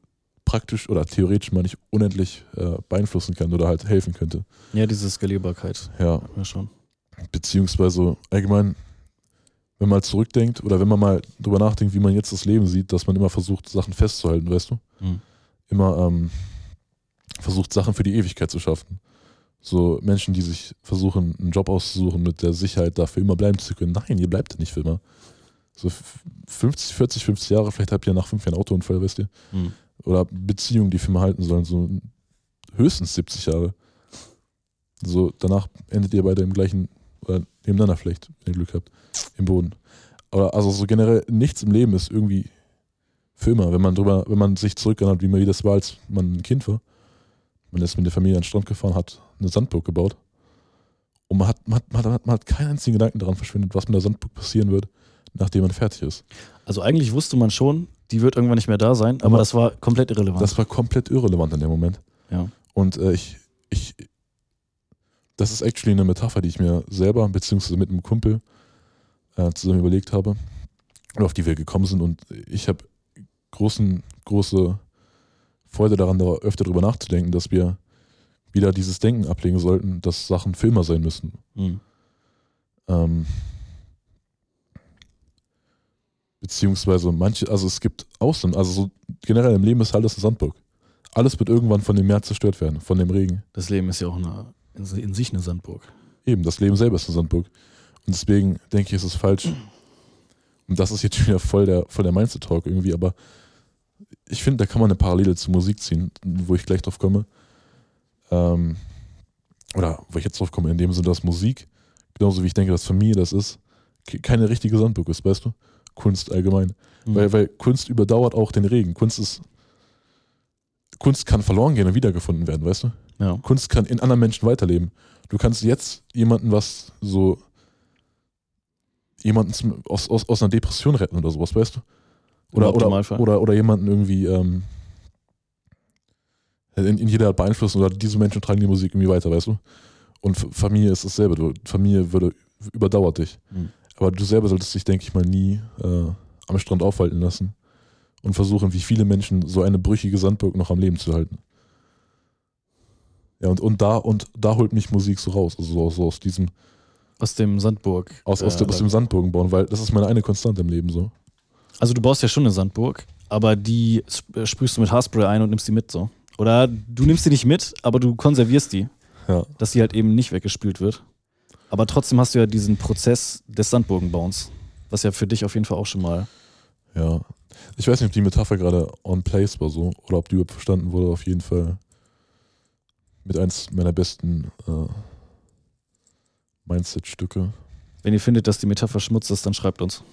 praktisch oder theoretisch meine ich unendlich äh, beeinflussen kann oder halt helfen könnte. ja, diese Skalierbarkeit. Ja, Ja, schon. beziehungsweise allgemein, wenn man zurückdenkt oder wenn man mal drüber nachdenkt, wie man jetzt das Leben sieht, dass man immer versucht, Sachen festzuhalten, weißt du? Mhm. Immer ähm, versucht, Sachen für die Ewigkeit zu schaffen. So Menschen, die sich versuchen, einen Job auszusuchen mit der Sicherheit, dafür immer bleiben zu können. Nein, ihr bleibt nicht für immer. So f- 50, 40, 50 Jahre, vielleicht habt ihr nach fünf Jahren Autounfall, weißt ihr? Mhm. Oder Beziehungen, die für immer halten sollen, so höchstens 70 Jahre. So, danach endet ihr beide im gleichen, oder nebeneinander vielleicht, wenn ihr Glück habt, im Boden. Aber also so generell nichts im Leben ist irgendwie für immer, wenn man drüber, wenn man sich zurückerinnert, wie wie das war, als man ein Kind war. Man ist mit der Familie an den Strand gefahren, hat eine Sandburg gebaut. Und man hat, man hat, man hat, man hat keinen einzigen Gedanken daran verschwendet, was mit der Sandburg passieren wird, nachdem man fertig ist. Also eigentlich wusste man schon, die wird irgendwann nicht mehr da sein, aber, Aber das war komplett irrelevant. Das war komplett irrelevant in dem Moment. ja. Und äh, ich, ich, das ist actually eine Metapher, die ich mir selber, beziehungsweise mit einem Kumpel äh, zusammen überlegt habe, auf die wir gekommen sind. Und ich habe großen, große Freude daran, da öfter drüber nachzudenken, dass wir wieder dieses Denken ablegen sollten, dass Sachen für immer sein müssen. Mhm. Ähm, beziehungsweise manche, also es gibt Ausnahmen, also so generell im Leben ist alles eine Sandburg. Alles wird irgendwann von dem Meer zerstört werden, von dem Regen. Das Leben ist ja auch eine, in, sich eine Sandburg. Eben, das Leben selber ist eine Sandburg. Und deswegen denke ich, ist es falsch. Und das ist jetzt wieder voll der, voll der Mindset-Talk irgendwie, aber ich finde, da kann man eine Parallele zur Musik ziehen, wo ich gleich drauf komme. Ähm, oder wo ich jetzt drauf komme, in dem Sinne, dass Musik, genauso wie ich denke, dass Familie das ist, ke- keine richtige Sandburg ist, weißt du? Kunst allgemein. Mhm. Weil, weil Kunst überdauert auch den Regen. Kunst ist. Kunst kann verloren gehen und wiedergefunden werden, weißt du? ja. Kunst kann in anderen Menschen weiterleben. Du kannst jetzt jemanden was so jemanden aus, aus, aus einer Depression retten oder sowas, weißt du? Oder, oder, oder, oder jemanden irgendwie ähm, in, in jeder Art beeinflussen oder diese Menschen tragen die Musik irgendwie weiter, weißt du? Und Familie ist dasselbe. Familie würde überdauert dich. Mhm. Aber du selber solltest dich, denke ich mal, nie äh, am Strand aufhalten lassen und versuchen, wie viele Menschen, so eine brüchige Sandburg noch am Leben zu halten. Ja, und, und, da, und da holt mich Musik so raus, also so, so aus diesem, Aus dem Sandburg. aus, aus, äh, dem, aus dem Sandburgen bauen, weil das ist meine eine Konstante im Leben so. Also du baust ja schon eine Sandburg, aber die sp- sprühst du mit Haarspray ein und nimmst die mit so. Oder du nimmst die nicht mit, aber du konservierst die, Ja. dass die halt eben nicht weggespült wird. Aber trotzdem hast du ja diesen Prozess des Sandburgenbauens, was ja für dich auf jeden Fall auch schon mal. Ja. Ich weiß nicht, ob die Metapher gerade on place war so oder ob die überhaupt verstanden wurde. Auf jeden Fall mit eins meiner besten äh, Mindset-Stücke. Wenn ihr findet, dass die Metapher schmutz ist, dann schreibt uns.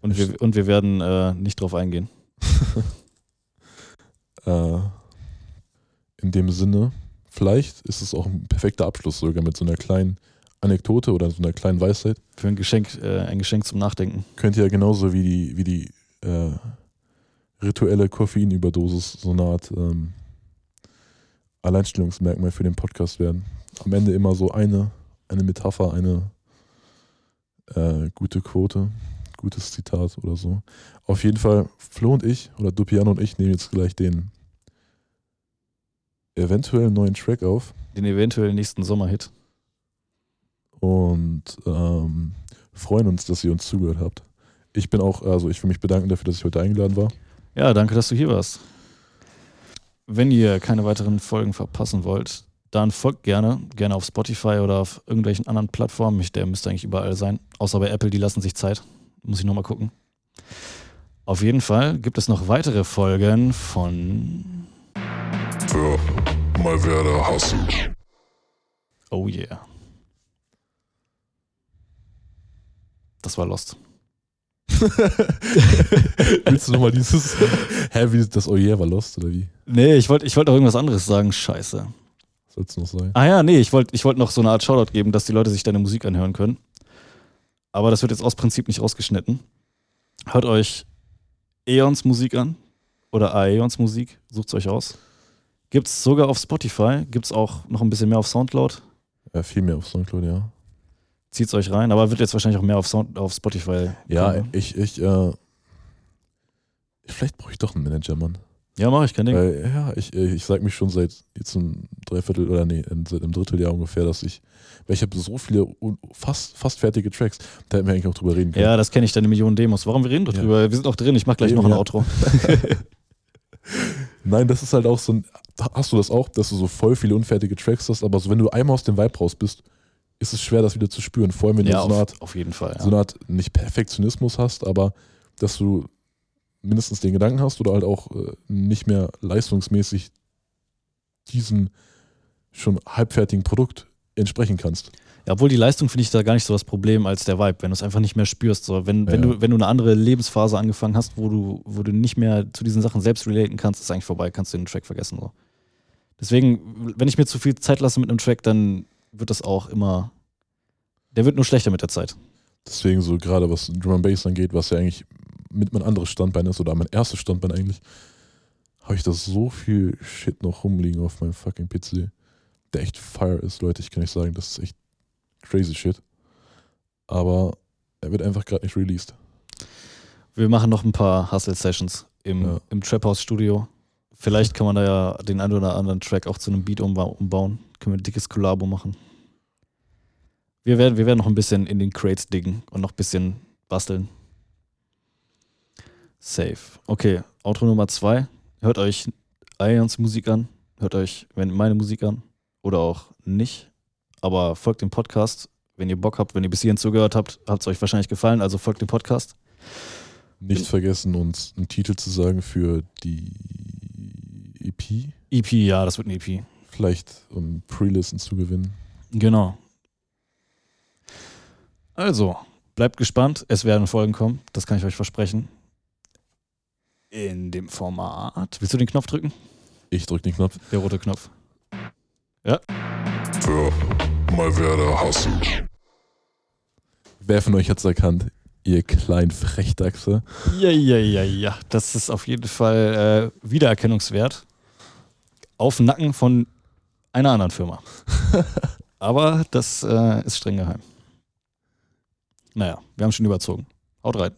Und wir, und wir werden äh, nicht drauf eingehen. Äh, in dem Sinne, vielleicht ist es auch ein perfekter Abschluss sogar mit so einer kleinen Anekdote oder so einer kleinen Weisheit. Für ein Geschenk, äh, ein Geschenk zum Nachdenken. Könnte ja genauso wie die, wie die äh, rituelle Koffeinüberdosis so eine Art ähm, Alleinstellungsmerkmal für den Podcast werden. Am Ende immer so eine, eine Metapher, eine äh, gute Quote, gutes Zitat oder so. Auf jeden Fall, Flo und ich, oder Dupiano und ich, nehmen jetzt gleich den eventuell neuen Track auf Den eventuell nächsten Sommerhit. Und ähm, freuen uns, dass ihr uns zugehört habt. Ich bin auch, also ich will mich bedanken dafür, dass ich heute eingeladen war. Ja, danke, dass du hier warst. wenn ihr keine weiteren Folgen verpassen wollt, dann folgt gerne, gerne auf Spotify oder auf irgendwelchen anderen Plattformen. Ich, der müsste eigentlich überall sein. Außer bei Apple, die lassen sich Zeit. Muss ich nochmal gucken. Auf jeden Fall gibt es noch weitere Folgen von Für mal werde hassen. Oh yeah. Das war Lost. Willst du nochmal dieses, hä, wie das Oh yeah war Lost oder wie? Nee, ich wollte ich wollt auch irgendwas anderes sagen. Scheiße. Soll es noch sein? Ah ja, nee, ich wollte ich wollt noch so eine Art Shoutout geben, dass die Leute sich deine Musik anhören können. Aber das wird jetzt aus Prinzip nicht rausgeschnitten. Hört euch Eons Musik an oder Aeons Musik, sucht's euch aus. Gibt's sogar auf Spotify, gibt's auch noch ein bisschen mehr auf Soundcloud. Ja, viel mehr auf Soundcloud, ja. Zieht's euch rein, aber wird jetzt wahrscheinlich auch mehr auf, Sound, auf Spotify. Ja, kommen. ich, ich, äh, vielleicht brauche ich doch einen Manager, Mann. ja, mach ich, kein Ding. Weil, ja, ich, äh, ich sag mich schon seit jetzt einem Dreiviertel oder nee, seit einem Dritteljahr ungefähr, dass ich, weil ich habe so viele fast, fast fertige Tracks, da hätten wir eigentlich auch drüber reden können. Ja, das kenne ich, deine Millionen Demos. Warum wir reden Ja. drüber? Wir sind auch drin, ich mach gleich Eben, noch ein ja. Outro. Nein, das ist halt auch so ein, hast du das auch, dass du so voll viele unfertige Tracks hast, aber so wenn du einmal aus dem Vibe raus bist, ist es schwer, das wieder zu spüren. Vor allem, wenn Ja, du so eine Art auf, jeden Fall. so eine Art nicht Perfektionismus hast, aber dass du mindestens den Gedanken hast oder halt auch äh, nicht mehr leistungsmäßig diesem schon halbfertigen Produkt entsprechen kannst. Ja, obwohl die Leistung finde ich da gar nicht so das Problem als der Vibe, wenn du es einfach nicht mehr spürst. So, wenn, wenn, Ja. du, wenn du eine andere Lebensphase angefangen hast, wo du, wo du nicht mehr zu diesen Sachen selbst relaten kannst, ist eigentlich vorbei, kannst du den Track vergessen. So. Deswegen, wenn ich mir zu viel Zeit lasse mit einem Track, dann wird das auch immer. Der wird nur schlechter mit der Zeit. Deswegen so gerade was Drum and Bass angeht, was ja eigentlich mit mein anderes Standbein ist oder mein erstes Standbein eigentlich, habe ich da so viel Shit noch rumliegen auf meinem fucking PC, der echt fire ist, Leute. Ich kann nicht sagen, das ist echt crazy Shit. Aber er wird einfach gerade nicht released. Wir machen noch ein paar Hustle-Sessions im, Ja. im Trap House Studio. Vielleicht kann man da ja den einen oder anderen Track auch zu einem Beat umba umbauen. Können wir ein dickes Kollabo machen. Wir werden, wir werden noch ein bisschen in den Crates diggen und noch ein bisschen basteln. Safe. Okay, Outro Nummer zwei. Hört euch Ions Musik an. Hört euch wenn meine Musik an. Oder auch nicht. Aber folgt dem Podcast. Wenn ihr Bock habt, wenn ihr bis hierhin zugehört habt, hat es euch wahrscheinlich gefallen. Also folgt dem Podcast. Nicht vergessen, uns einen Titel zu sagen für die EP. EP, ja, das wird eine EP. Vielleicht um Pre-Listen zu gewinnen. Genau. Also, bleibt gespannt. Es werden Folgen kommen. Das kann ich euch versprechen. In dem Format. Willst du den Knopf drücken? Ich drück den Knopf. Der rote Knopf. Für mal werde hassen. Wer von euch hat's erkannt? Ihr kleinen Frechdachse. Ja, ja, ja, ja. Das ist auf jeden Fall äh, Wiedererkennungswert. Auf Nacken von einer anderen Firma. Aber das äh, ist streng geheim. Naja, wir haben schon überzogen. Haut rein.